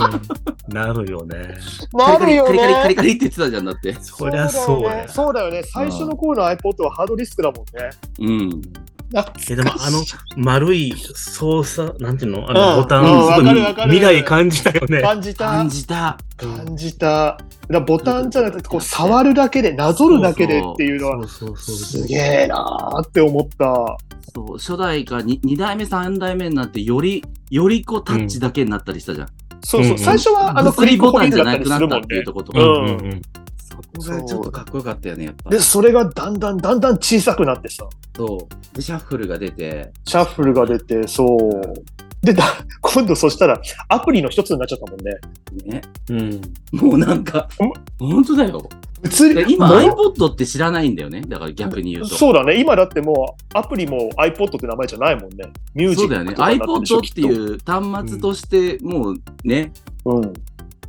なるよね。なるよカリカリカリカリね。カリって言ってたじゃん、だって。そりゃそうや。そうだよね。最初の頃の iPod はハードディスクだもんね。うん。えでもあの丸い操作、なんていうの？あのうんボタン、うんすごい未来感じたよね。感じた感。じた。感じた。だボタンじゃなくて、こう触るだけで、なぞるだけでっていうのは、そうそうそうすげえなーって思った。そう、初代か 2, 2代目、3代目になって、より、よりこうタッチだけになったりしたじゃん。そうそう、うん最初はあのクリックボタンじゃなったりするもんねっていう。とことか。うんうんうん。そこがちょっとかっこよかったよね、やっぱ。で、それがだんだんだんだん小さくなってさ、そう。で、シャッフルが出て、シャッフルが出て、そう。で、だ <laughs> 今度そしたらアプリの一つになっちゃったもんね。ね。うん。もうなんか、本当だよ。物理で今、iPod って知らないんだよね。だから逆に言うと。そうだね。今だってもうアプリも iPod って名前じゃないもんね。ミュージッそうだよね。クとかになってるでしょ iPod っていう端末として、もうね、うん。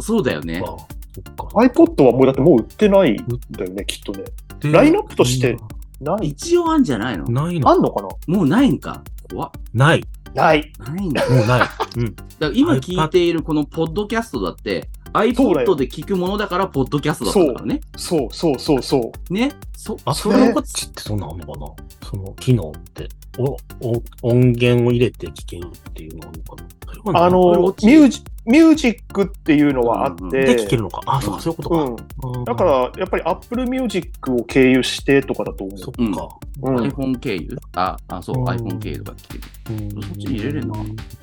そうだよね。あそっか iPod はもうだってもう売ってないんだよね、きっとね。でラインナップとしてない？一応あんじゃないの？ないのあんのかな？もうないんか？怖っない。ない。ないんだ。もうない。うん。だから今聞いているこのポッドキャストだって、iPod よで聞くものだから、ポッドキャストだったからね。そうそうそうそう。ね。そ、あ、それこっちってそんなんあんのかなその機能って。お、お、音源を入れて聴けるっていうのがあるのかなあのミュージミュージックっていうのはあって、うんで聴けるのか。あ、そうか、そういうことか。だから、やっぱり Apple Music を経由してとかだと思う。そっか。うん、iPhone 経由？あ、あ、そう、うん iPhone 経由とか聞ける。うんそっちに入れれるの？か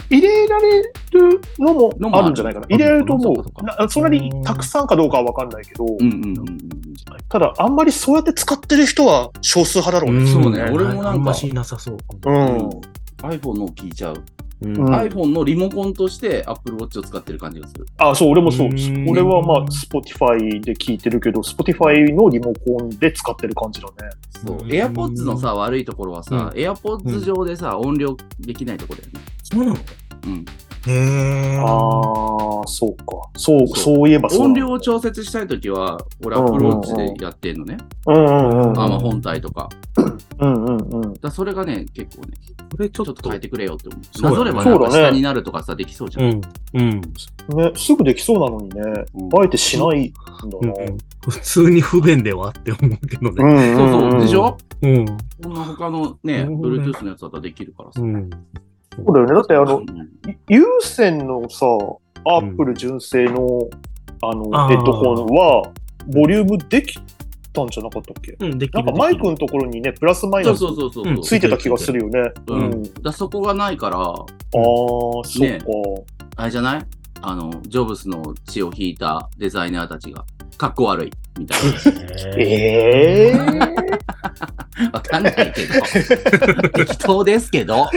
入れられるのもあるんじゃないかな。入れられると思そうかそんなにたくさんかどうかは分かんないけど。ただ、あんまりそうやって使ってる人は少数派だろうね。そうね俺もなんかあんましなさそう。うん。iPhone の聞いちゃう。うんうん iPhone のリモコンとして Apple Watch を使ってる感じがする。あ、そう、俺もそう。うん俺はまあ、Spotify で聞いてるけど、Spotify のリモコンで使ってる感じだね。そう。うん AirPods のさ、悪いところはさ、う AirPods 上でさ、音量できないところだよね。そうなの？うん。へー。ああ、そうか。そう、そうそういえばそう。音量を調節したいときは、俺 Apple Watch でやってんのね。うんうんうん。あ、まあ本体とか。うんうんうん。だそれがね、結構ね、これちょっと変えてくれよって思う。そうだねなぞればなんか下になるとかさ、できそうじゃん。うん。うん。ね、すぐできそうなのにね、うんあえてしないんだうんな。普通に不便ではって思うけどね。んそうそう。でしょ？うん。こんな他のね、うん Bluetooth のやつだったらできるからさ。うん。そうだよね。だってあのう、ん有線のさ、アップル純正の、あのヘッドホンは、ボリュームできたんじゃなかったっけ？うん、できる。なんかマイクのところにね、プラスマイそうナスついてた気がするよね。ううんん。だそこがないから、ああ、そっねか。あれじゃない？あの、ジョブスの血を引いたデザイナーたちが、かっこ悪い、みたい <laughs> えええな。わかんないけど。適当ですけど。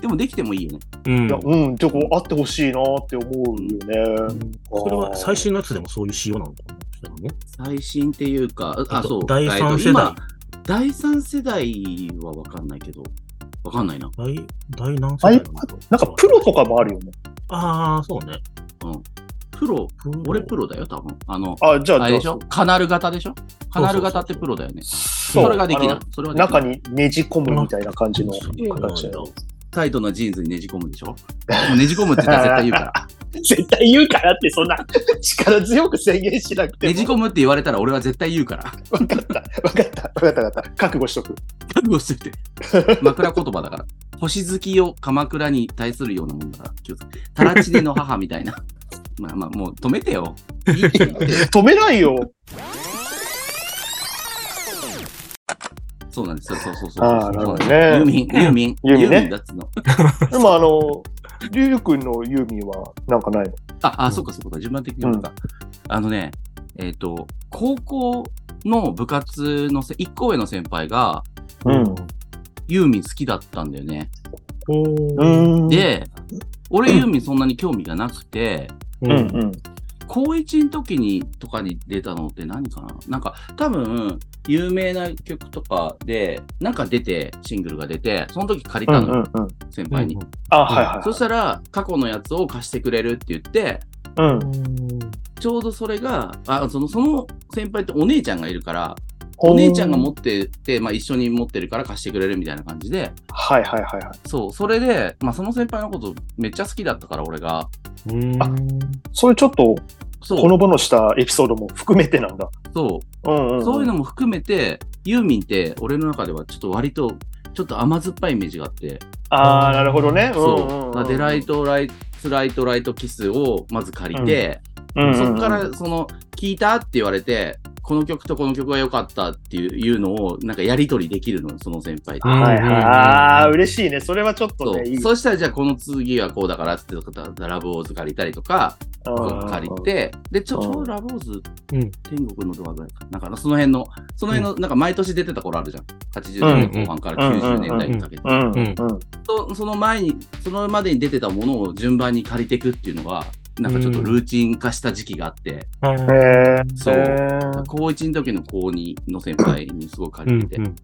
でもできてもいいよね。うんいや、うあってほしいなって思うよね。それは最新のやつでもそういう仕様なのかな？最新っていうか、あ、そう。第三えっと世代今第三世代はわかんないけど、わかんないな。大、大何世代なんかプロとかもあるよね。ああ、そうね。うん。プロ、俺プロだよ、多分。あの、あ、じゃあ、あれでしょ？カナル型でしょ？カナル型ってプロだよね。そうそれができないあ。それは中にねじ込むみたいな感じの形だよ。タイトなジーンズにねじ込むでしょ？もうねじ込むって絶対言うから。<laughs> 絶対言うからって、そんな力強く宣言しなくても。ねじ込むって言われたら俺は絶対言うから。わかった、わかった、わかった、わかった。覚悟しとく。覚悟しといて。枕言葉だから。星好きを鎌倉に対するようなもんだから。気をつけタラチネの母みたいな。まあまあ、もう止めてよ。<laughs> 止めないよ。そうなんですよ。そうそうそうそう。あーなるほどねユーミン、ユーミン、ユーミンねの。<laughs> でも、あの、りゅうくんのユーミンはなんかないの？あ、あ、そっかそっか。順番的に言うか。あのね、えっ、と、高校の部活のせ、一個上の先輩が、うんユーミン好きだったんだよね。で、俺ユーミンそんなに興味がなくて、うんうん。高一の時にとかに出たのって何かな？なんか多分有名な曲とかでなんか出てシングルが出てその時借りうんたのよ、うんうん。先輩に、あ、はいはいそしたら過去のやつを貸してくれるって言ってはい。うん。ちょうどそれがあそのその先輩ってお姉ちゃんがいるからお姉ちゃんが持ってて、まあ、一緒に持ってるから貸してくれるみたいな感じではいはいはいはい。そうそれで、まあ、その先輩のことめっちゃ好きだったから俺がうん。あそれちょっと、そうほのぼのしたエピソードも含めてなんだ。そううんうんん。そういうのも含めて、ユーミンって俺の中ではちょっと割と、ちょっと甘酸っぱいイメージがあって、ああ、なるほどね。そう。んんん Delight Slight Light KISS をまず借りて、うんうんうんそこからその、聞いたって言われて、この曲とこの曲が良かったっていういうのを、なんかやりとりできるのよ、その先輩と。うんはいはい。ああ、嬉しいね。それはちょっとそね、いい。うそしたらじゃあこの次はこうだからって言って LOVE WARS借りたりとか、うん借りて、で、ちょ、うんちょうど LOVE WARS、うん天国のドアぐらいか。なんかその辺の、その辺の、なんか毎年出てた頃あるじゃん。80年代後半から90年代にかけて。その前に、そのまでに出てたものを順番に借りていくっていうのが、なんかちょっとルーチン化した時期があって、うん。そう。高1の時の高2の先輩にすごい借りてて、うう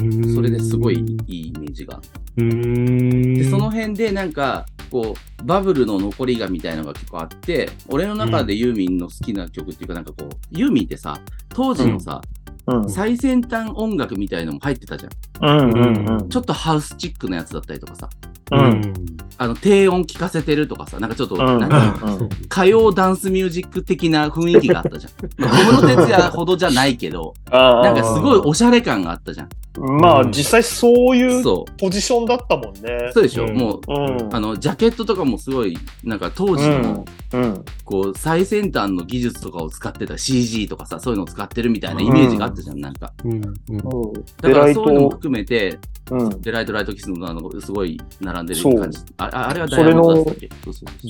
うんそれですごいいいイメージが。うん。で、その辺でなんか、こう、バブルの残りがみたいなのが結構あって、俺の中でユーミンの好きな曲っていうか、なんかこう、ユーミンってさ、当時のさ、うん。最先端音楽みたいのも入ってたじゃん。うんうんうん。ちょっとハウスチックなやつだったりとかさ、ううんん。あの、低音聞かせてるとかさ、なんかちょっと、うんなんかうん歌謡ダンスミュージック的な雰囲気があったじゃん。まあ小室哲也ほどじゃないけど、<laughs> なんかすごいおしゃれ感があったじゃん。まあ実際そういうそポジションだったもんねう。。そうでしょ、うんもう、うん。あの、ジャケットとかもすごい、なんか当時の、うん。こう、最先端の技術とかを使ってた CG とかさ、そういうのを使ってるみたいなイメージがあったじゃん、なんか。うん。うん。もうだからそういうのも含めて、うん。 Delight Slight Light KISSのあの、すごい並んでるそう。感じ。あああれはダイヤモンドだったっけ？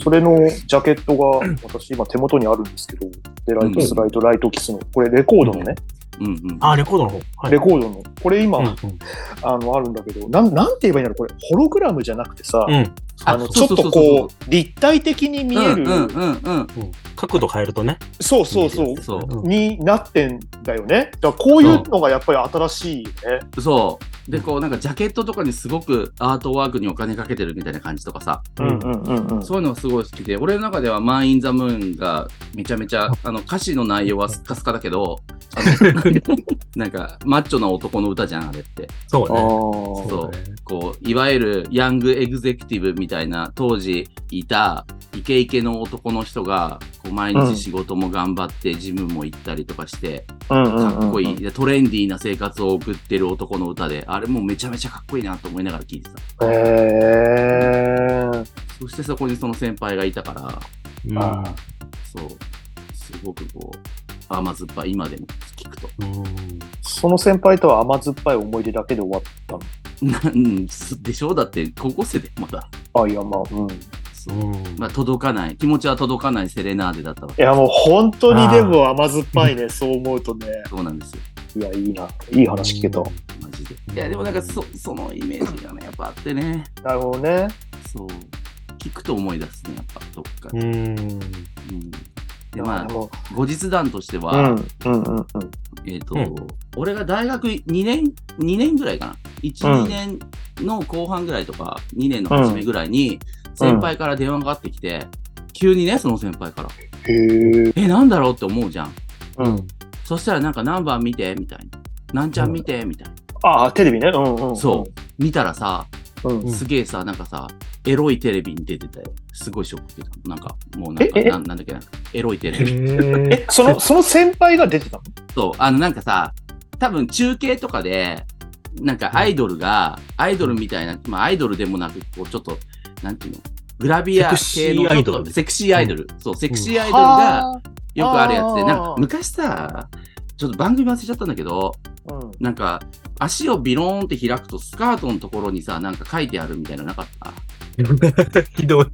それのジャケットが私今手元にあるんですけど、 Delight Slight Light KISSの、これレコードのね、うんうん。あ、レコードの方。はいレコードの、これ今、うんあの、あるんだけど、なん、なんて言えばいいんだろう、これ、ホログラムじゃなくてさ、うん。あの、あちょっとそうそうそうそうこう、立体的に見える、うんうんうんうん。うん角度変えるとね。そうそうそう、そううんになってんだよね。だからこういうのがやっぱり新しいよね。そう。で、こう、なんかジャケットとかにすごくアートワークにお金かけてるみたいな感じとかさ、うんうんうんうん。そういうのがすごい好きで、俺の中ではマン・イン・ザ・ムーンがめちゃめちゃ、あの、歌詞の内容はスッカスカだけど、あの <laughs> なんか、マッチョな男の歌じゃん、あれって。そうね。そうこう、いわゆるヤングエグゼクティブみたいな、当時いたイケイケの男の人が、こう毎日仕事も頑張って、ジムも行ったりとかして、かっこいい、でトレンディーな生活を送ってる男の歌で、あれもめちゃめちゃかっこいいなと思いながら聴いてた。へえ。そしてそこにその先輩がいたから、うんあそう、すごくこう、甘酸っぱい、今でも聞くと。うんその先輩とは甘酸っぱい思い出だけで終わったの？なうん、すでしょ？だって高校生でまだ。あ、いや、まあ、うん。そううんまあ、届かない、気持ちは届かないセレナーデだったわけ。いや、もう本当にでも甘酸っぱいね、<laughs> そう思うとね。そうなんですよ。いや、いいな。いい話聞けた。マジで。いや、でもなんかそ、そのイメージがね、やっぱあってね。なるほどね。そう。聞くと思い出すね、やっぱ、どっかで。うん。うん。で、まあ、後日談としてうは。えっ、と、うん俺が大学2年、2年ぐらいかな。1、うん2年の後半ぐらいとか、2年の初めぐらいに、先輩から電話がかかってきて、急にね、その先輩から、へえ。え、なんだろうって思うじゃん。うん。そしたらなんか何番見て、みたいな。なんちゃん見て、みたいな。ああ、テレビね。うん、うん。そう。見たらさ、う。うん。すげえさ、なんかさ、エロいテレビに出てて、すごいショック受けた。なんか、もうなんか、ええ？なんなんだっけな、エロいテレビ。え、その、<laughs> その先輩が出てたの？そう、あのなんかさ、多分中継とかで、なんかアイドルが、アイドルみたいな、まあアイドルでもなく、こうちょっと、なんていうの、グラビア系のセクシーアイドルちょっとセクシーアイドル。そう、セクシーアイドルがよくあるやつで、なんか昔さ、ちょっと番組忘れちゃったんだけど、うん。なんか足をビローンって開くとスカートのところにさ、なんか書いてあるみたいなのなかった？ひどい。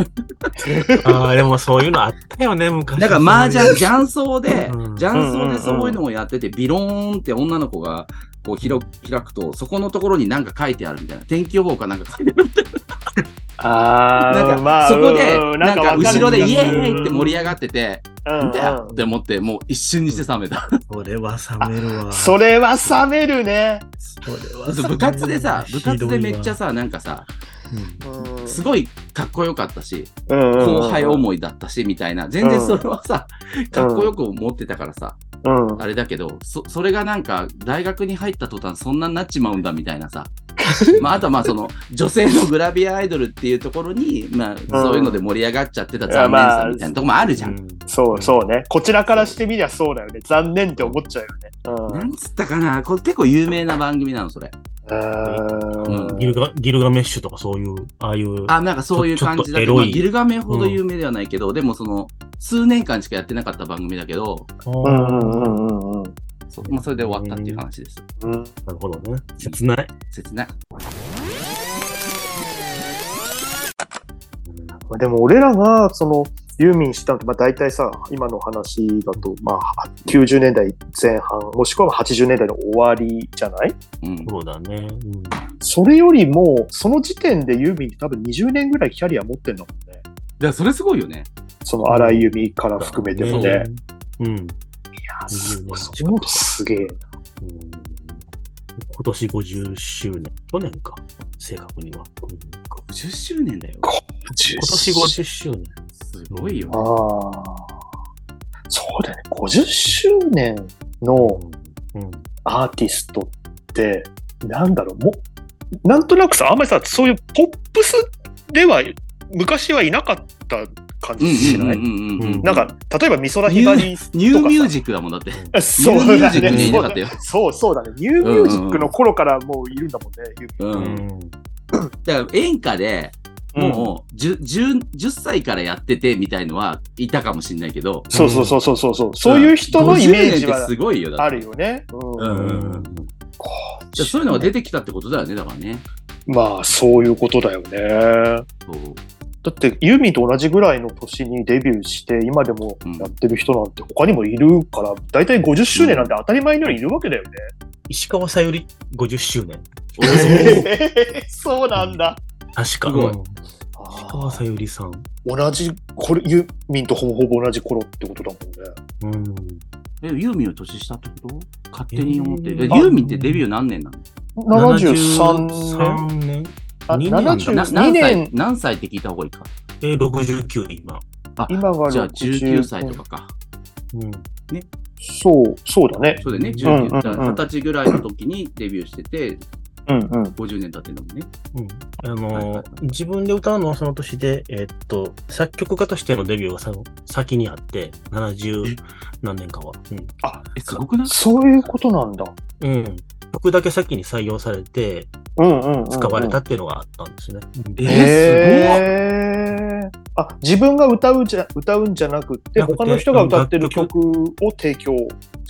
<laughs> ああ、でもそういうのあったよね、昔。なんか麻雀、雀荘でうん、雀荘でそういうのをやってて、ビローンって女の子がこう開開くと、そこのところになんか書いてあるみたいな。天気予報かなんか書いてあるみたいあな。なんか、まあ、そこで、うなんか後ろでイエーイって盛り上上がってて、がなんだよって思って、もう一瞬にして冷めた。それは冷めるわ。<laughs> それは冷めるね。それは部活でさ、部活でめっちゃひさ、なんかさ、うんすごいかっこよかったし、後後輩思いだったし、みたいな。全然それはさ、かっこよく思ってたからさ、うん。あれだけど、そ、それがなんか、大学に入った途端そんなになっちまうんだみたいなさ。<laughs> まあ、あとはまあ、その、女性のグラビアアイドルっていうところに、まあ、そういうので盛り上がっちゃってた残念さみたいなとこもあるじゃん。うんそうそうね。こちらからしてみりゃそうだよね。残念って思っちゃうよね。なんつったかなこれ結構有名な番組なの、それ。うん。ギルガギルガメッシュとかそういう、ああいう。あ、なんかそういう感じだけど、ちょっとエロいまあギルガメほど有名ではないけど、でもその、数年間しかやってなかった番組だけど、うんうんうんうんうん。そまあ、それで終わったっていう話です。うんなるほどね。切ない？切ない。まあでも俺らがそのユーミンしたのって、まあ、大体さ今の話だと、まあ、90年代前半もしくは80年代の終わりじゃない？うん。そうだね。うんそれよりもその時点でユーミンって多分20年ぐらいキャリア持ってんだもんねいや、それすごいよね。その荒井由実から含めてもね。うん。いやすそれもすげえな。うん今年50周年。去年か。正確には。うん50周年だよ。今年50周年。すごいよね。ああ。そうだよね。50周年のうん。アーティストって、なんだろう、もなんとなくさ、あんまりさ、そういうポップスでは、昔はいなかった感うんじしない。なんか、例えば美空ひばりとかさニューミュージックだもんだって。<laughs> そうニューミューだジックにいなかねったよ。そうそうだね。ニューミュージックの頃からもういるんだもんね。<clears throat> だから演歌でもう 10, 10, 10歳からやっててみたいのはいたかもしれないけど、そうそうそうそうそうそう。そういう人のイメージ50年っはてすごいよ。だってあるよね。うんうんうんじゃあそういうのが出てきたってことだよね、だからね。まあ、そういうことだよね。そうだってユーミンと同じぐらいの年にデビューして今でもやってる人なんて他にもいるから、だいたい50周年なんて当たり前のようにいるわけだよね。石川さゆり50周年。そうなんだ。確か。うん石川さゆりさん。同じこれユーミンとほぼほぼ同じ頃ってことだもんね。うん。え、ユーミンを年下ってこと？勝手に思って。えーえユーミンってデビュー何年なの？73年73年あ二年な72何歳？年何歳って聞いた方がいいか？えー、69今。あ、今がじゃあ60 19歳とかか。うん。そうそうだね。そうだよね、うんうんうん19だから20歳ぐらいの時にデビューしてて、うんうん。50年経ってんだもんね。うん。あのーはいはいはい自分で歌うのはその年で、えーっと、作曲家としてのデビューがさ先にあって、70何年かは。え、すごくない？そういうことなんだ。うん。うん。曲だけ先に採用されて、うんうんうんうん。使われたっていうのがあったんですね。うんへーあ、自分が歌うじゃ、歌うんじゃなくて、他の人が歌ってる曲を提供。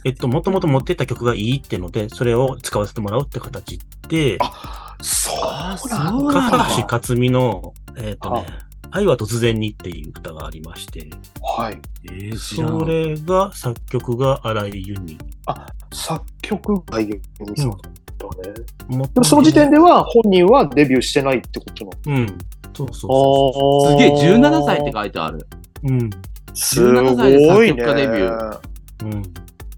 えっと、もともと持ってった曲がいいっていうので、それを使わせてもらうって形で、あ、そうあなんそうだ。高橋克実の、えっ、とね、愛は突然にっていう歌がありまして、はい。えー、それが作曲が荒井由実。作曲がいいそうだね。もでもその時点では本人はデビューしてないってことなの？うん。そうそうそあすげえ、17歳って書いてある。う。うん。す17歳でごいね。作曲家デビューうん。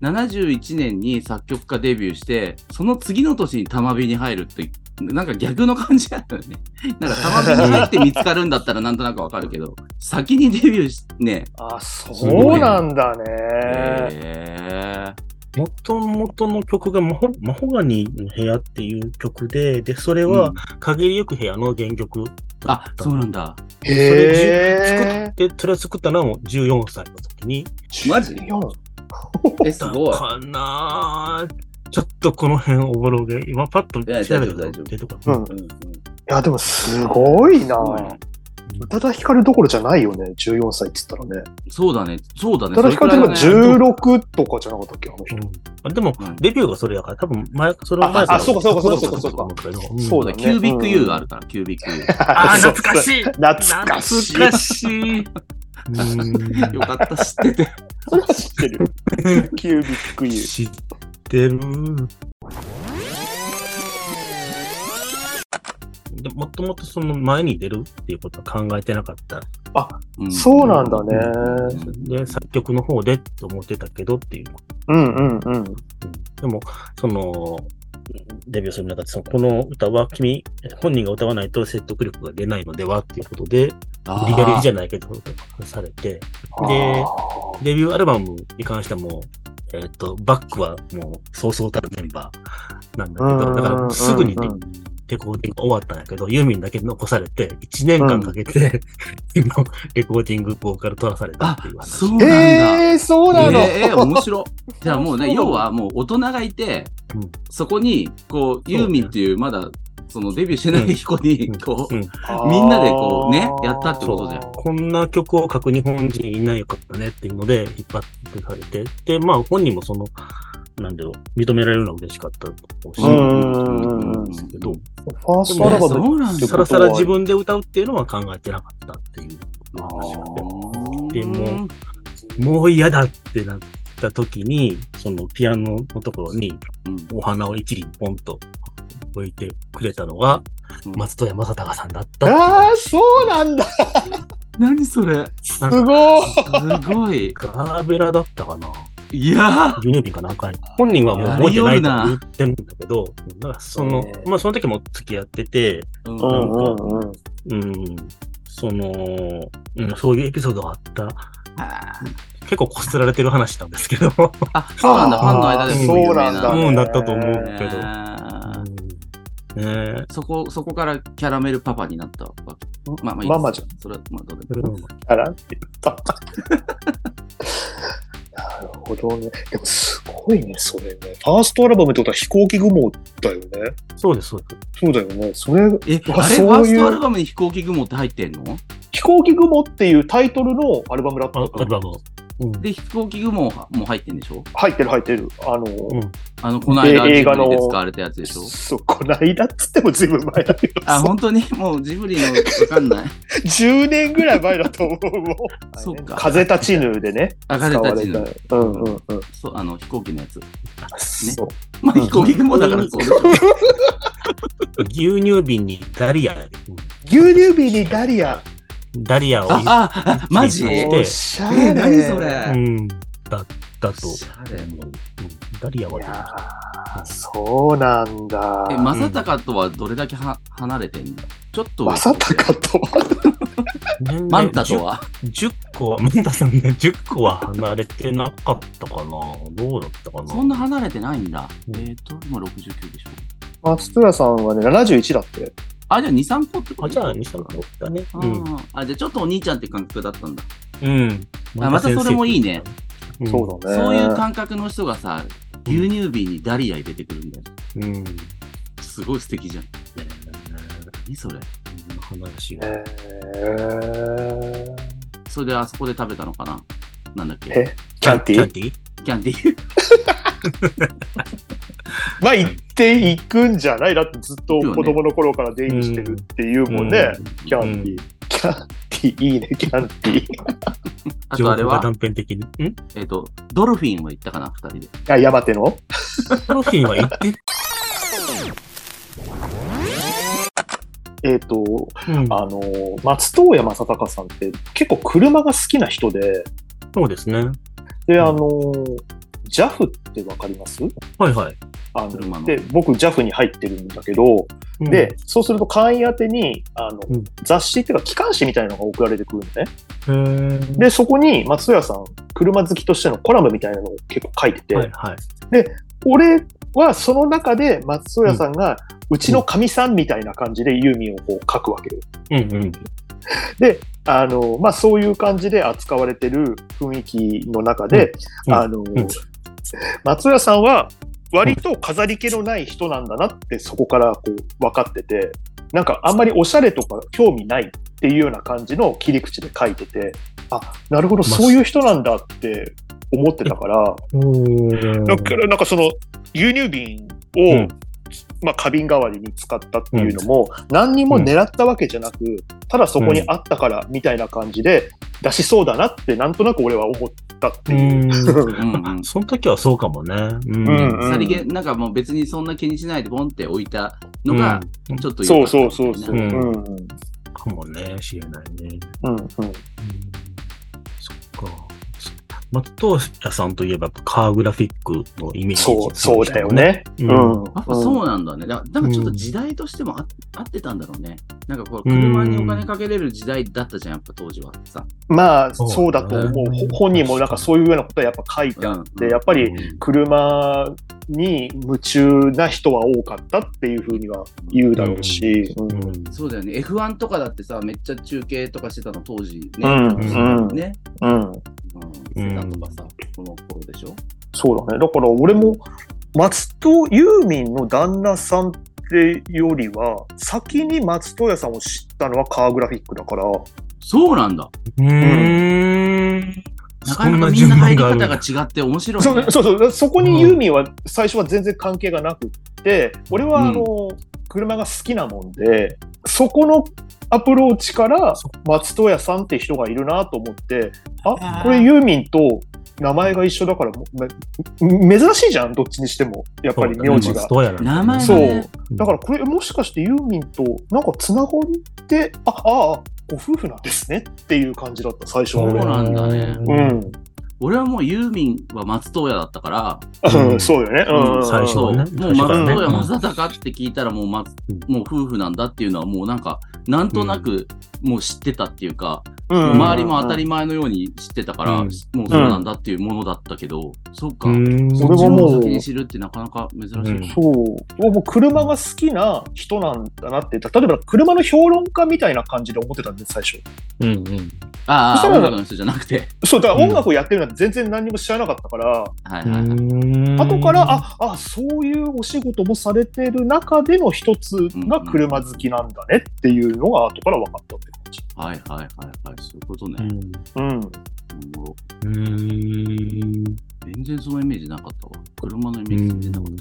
71年に作曲家デビューして、その次の年に玉火に入るって、なんか逆の感じだよね。<laughs> なんか玉火に入って見つかるんだったらなんとなくわかるけど、先にデビューし、ね。あ、そうなんだね。えもともとの曲がマホマホガニの部屋っていう曲で、で、それー、はうん限りよく部屋の原曲だあそうなんだ。へえ。で、それを作ったのはもう14歳の時に。マジ？14 <laughs> え、すごいだ。かなちょっとこの辺おぼろげ。今パッと調べた大丈夫大丈夫出てこうんないうんうんいや、でもすごいな。ごいね宇多田ヒカルどころじゃないよね、14歳って言ったらね。そうだね。そうだね。宇多田ヒカルってそれくらいだね16とかじゃなかったっけ、あの人。うんあでも、うんデビューがそれだから、多分前、それの前ああそうかそうかそうかそうかそうかそうだねキュービック U があるから、キュービック U。<laughs> あー、懐かしい懐かしい。懐かしいうんよかった、知ってて。それは知ってる。キュービック U。知ってる。でもともとその前に出るっていうことは考えてなかった。うんそうなんだね。で、作曲の方でって思ってたけどっていう。うんうんうん。うんでも、その、デビューする中で、そのこの歌は君、本人が歌わないと説得力が出ないのではっていうことで、あー無理やりじゃないけど、されて、でデビューアルバムに関しても、えっ、と、バックはもう、そうそうたるメンバーなんだけど、だからすぐにうんうんレコーディング終わったんやけど、ユーミンだけ残されて、1年間かけて、<laughs> 今、レコーディングボーカル取らされたあっていう、話。そうなんだ。えー、そうなの、えー、えー面白い。<laughs> じゃあもうね、要はもう大人がいて、うん。そこに、こう、ユーミンっていう、まだ、そのデビューしてない子に、こう、うん。みんなでこうねやったってことじゃん。こんな曲を書く日本人いないかったねっていうので、引っ張ってされて、で、まあ本人もその、なんだろう、認められるのは嬉しかったと思うし、うん。ですけど、ファーストアルバム。さらさら自分で歌うっていうのは考えてなかったっていう話があって、でも、もう嫌だってなった時に、そのピアノのところにうん。お花を一輪ポンと置いてくれたのが、うん。松任谷正隆さんだったっああ、そうなんだ。何それ。すかごい。すごい。ガーベラだったかないや牛乳瓶かなんかに本人はもう覚えてないとは言ってるんだけど、だからそのね、まあその時も付き合ってて、ー。ううんんうんうん。うん、その、うん、そういうエピソードがあった？あ結構こすられてる話なんですけど、あ、そうなんだ。ファンの間でも有名そうなんだうん、だったと思うけど。ねうん、ねえそこ、そこからキャラメルパパになったわけ。まあまあいいですママじゃん。それは、まあどうでも。それはあら？って言った。なるほどね。でもすごいね、それね。ファーストアルバムってことは飛行機雲だよね。そうです、そうです。そうだよね。それ、え、ああれ、そういうファーストアルバムに飛行機雲って入ってんの？飛行機雲っていうタイトルのアルバムだったアルバムを。うん。で、飛行機雲も入ってんでしょ？入ってる入ってる。あの、うんあの、この間、え映画の使われたやつでしょ？そう、こないだっつってもずいぶん前だけど。あ、本当に？もうジブリのわかんない。<laughs> 10年ぐらい前だと思う。もう <laughs> そっか風立ちぬでね。あ風立ちぬうんうんうん。そう、あの、飛行機のやつ。そう。まあ、飛行機雲だからそうでしょ。牛乳瓶にダリア、うん牛乳瓶にダリア。ダリアを、あ、あ、あマジ？えおしゃえ、れ。何それ？うん、だったとおしゃれ思う。うんダリアはそうなんだ。え、正隆とはどれだけは離れてんの？ちょっと上。まさたかとは。マンタとは？10, 10個は、マンタさんね、10個は離れてなかったかなどうだったかなそんな離れてないんだ。うんえっと、今69でしょ。松任谷さんはね、71だって。あ、じゃあ2、3個ってこと？あ、じゃあ、2、3個だね。あーあ、じゃあちょっとお兄ちゃんって感覚だったんだ。うん。うん。あまたそれもいいね。うん。そうだね。そういう感覚の人がさ、牛乳瓶にダリア入れてくるんだよ。うん。すごい素敵じゃん。何それ？話が。へーそれであそこで食べたのかな？なんだっけ？え？キャンティー？キャンティー？キャンディー？<laughs> まあ、行っていくんじゃない？だってずっと子供の頃から出入りしてるっていうもんね。キャンティー。キャンティー、いいね、キャンティあとあれは、断片的に？んえっ、と、ドルフィンは行ったかな？二人で。あ、山手の？トロフィーは行って、えっ、と、うん、あの、松任谷正隆さんって結構車が好きな人で、そうですね。で、うんあの、JAF ってわかります？はいはい。あ車のので、僕 JAF に入ってるんだけど、うんで、、そうすると会員宛てに、あの、うん雑誌っていうか機関誌みたいなのが送られてくるのね。で、そこに松任谷さん、車好きとしてのコラムみたいなのを結構書いてて、はいはい。俺はその中で松任谷さんが、うちのかみさんみたいな感じでユーミンをこう書くわけよ。うんうん。あの、まあ、そういう感じで扱われてる雰囲気の中で、うんあの、ん松屋さんは割と飾り気のない人なんだなってそこからこう分かってて、なんかあんまりおしゃれとか興味ないっていうような感じの切り口で書いてて、あ、なるほど、まあそういう人なんだって思ってたから、うん。だからなんかその牛乳瓶を、うんまあ、花瓶代わりに使ったっていうのも、何にも狙ったわけじゃなく、ただそこにあったからみたいな感じで出しそうだなってなんとなく俺は思ったっていう。うんうんうん。<laughs> その時はそうかもね。うんうんさりげ、なんかもう別にそんな気にしないでボンって置いたのが、うんちょっとそうそうそうそう。うんかもね、知れないね。うんうんそっか。松任谷さんといえばカーグラフィックのイメージそうそうだよ。ね。ううんん。やっぱそうなんだね。だだからちょっと時代としてもあ合ってたんだろうね。なんかこう、車にお金かけれる時代だったじゃん、やっぱ当時はさ。まあ、そうだと思う。ほ本人もなんかそういうようなことはやっぱ書いてあって、やっぱり車に夢中な人は多かったっていうふうには言うだろうし。うんうんうんそうだよね。F1 とかだってさ、めっちゃ中継とかしてたの当時ね。うんうんね。うん。うん。セダンとかさ、この頃でしょ？そうだね。だから俺も、松戸ユーミンの旦那さんってよりは、先に松任谷さんを知ったのはカーグラフィックだから、そうなんだ。うーん。なかなかみんな入り方が違って面白い、ね。そうそうそう、そこにユーミンは最初は全然関係がなくって、俺はあの、車が好きなもんで、そこのアプローチから松任谷さんって人がいるなと思って、あ、これユーミンと名前が一緒だから、珍しいじゃん、どっちにしても。やっぱり名字が。どうやらね名前がそうね。だからこれもしかしてユーミンとなんかつながって、あ、ああ、ご夫婦なんですねっていう感じだった、最初。そうなんだねうん。俺はもうユーミンは松任谷だったから、うん、<laughs> そうよね。うん。最初はねもう松任谷正隆って聞いたらもう、まうんもう夫婦なんだっていうのはもうなんか、なんとなくもう知ってたっていうか、うん周りも当たり前のように知ってたから、うんもうそうなんだっていうものだったけど、そうんそうそっちの方が先に知るってなかなか珍しい。うんそう。もう車が好きな人なんだなって、例えば車の評論家みたいな感じで思ってたんで、最初。うんうん。ああ、そ音楽の人じゃなくて。そう、だから音楽をやってるなんて全然何にも知らなかったから、はいはいはい。後から、あ、あ、そういうお仕事もされてる中での一つが車好きなんだねっていうのが後から分かったって。はいはいはいはい。そういうことね。うんうん。全然そのイメージなかったわ。車のイメージ全然なかっ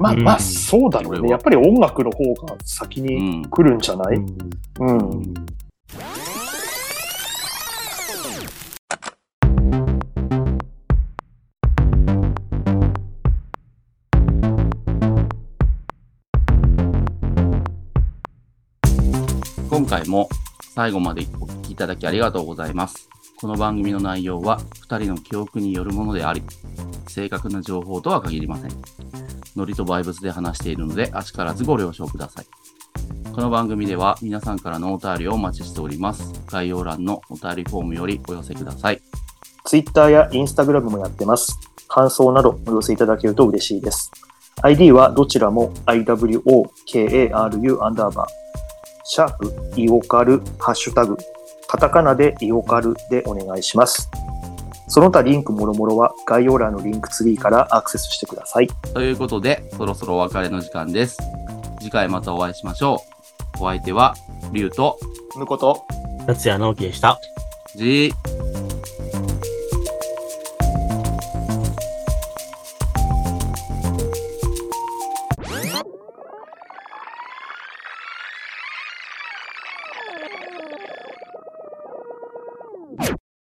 まあ、うんまあ、そうだろうね。やっぱり音楽の方が先にん。来るんじゃない、うんうん今回も最後までお聞きいただきありがとうございます。この番組の内容は2人の記憶によるものであり、正確な情報とは限りません。ノリとバイブスで話しているので、あしからずご了承ください。この番組では皆さんからのお便りをお待ちしております。概要欄のお便りフォームよりお寄せください。ツイッターやインスタグラムもやってます。感想などお寄せいただけると嬉しいです。ID はどちらも IWOKARU アンダーバー、シャープイオカルハッシュタグ、カタカナでイオカルでお願いします。その他リンクもろもろは概要欄のリンクツリーからアクセスしてください。ということで、そろそろお別れの時間です。次回またお会いしましょう。お相手は、リュウと、むこと、達也直樹でした。じー。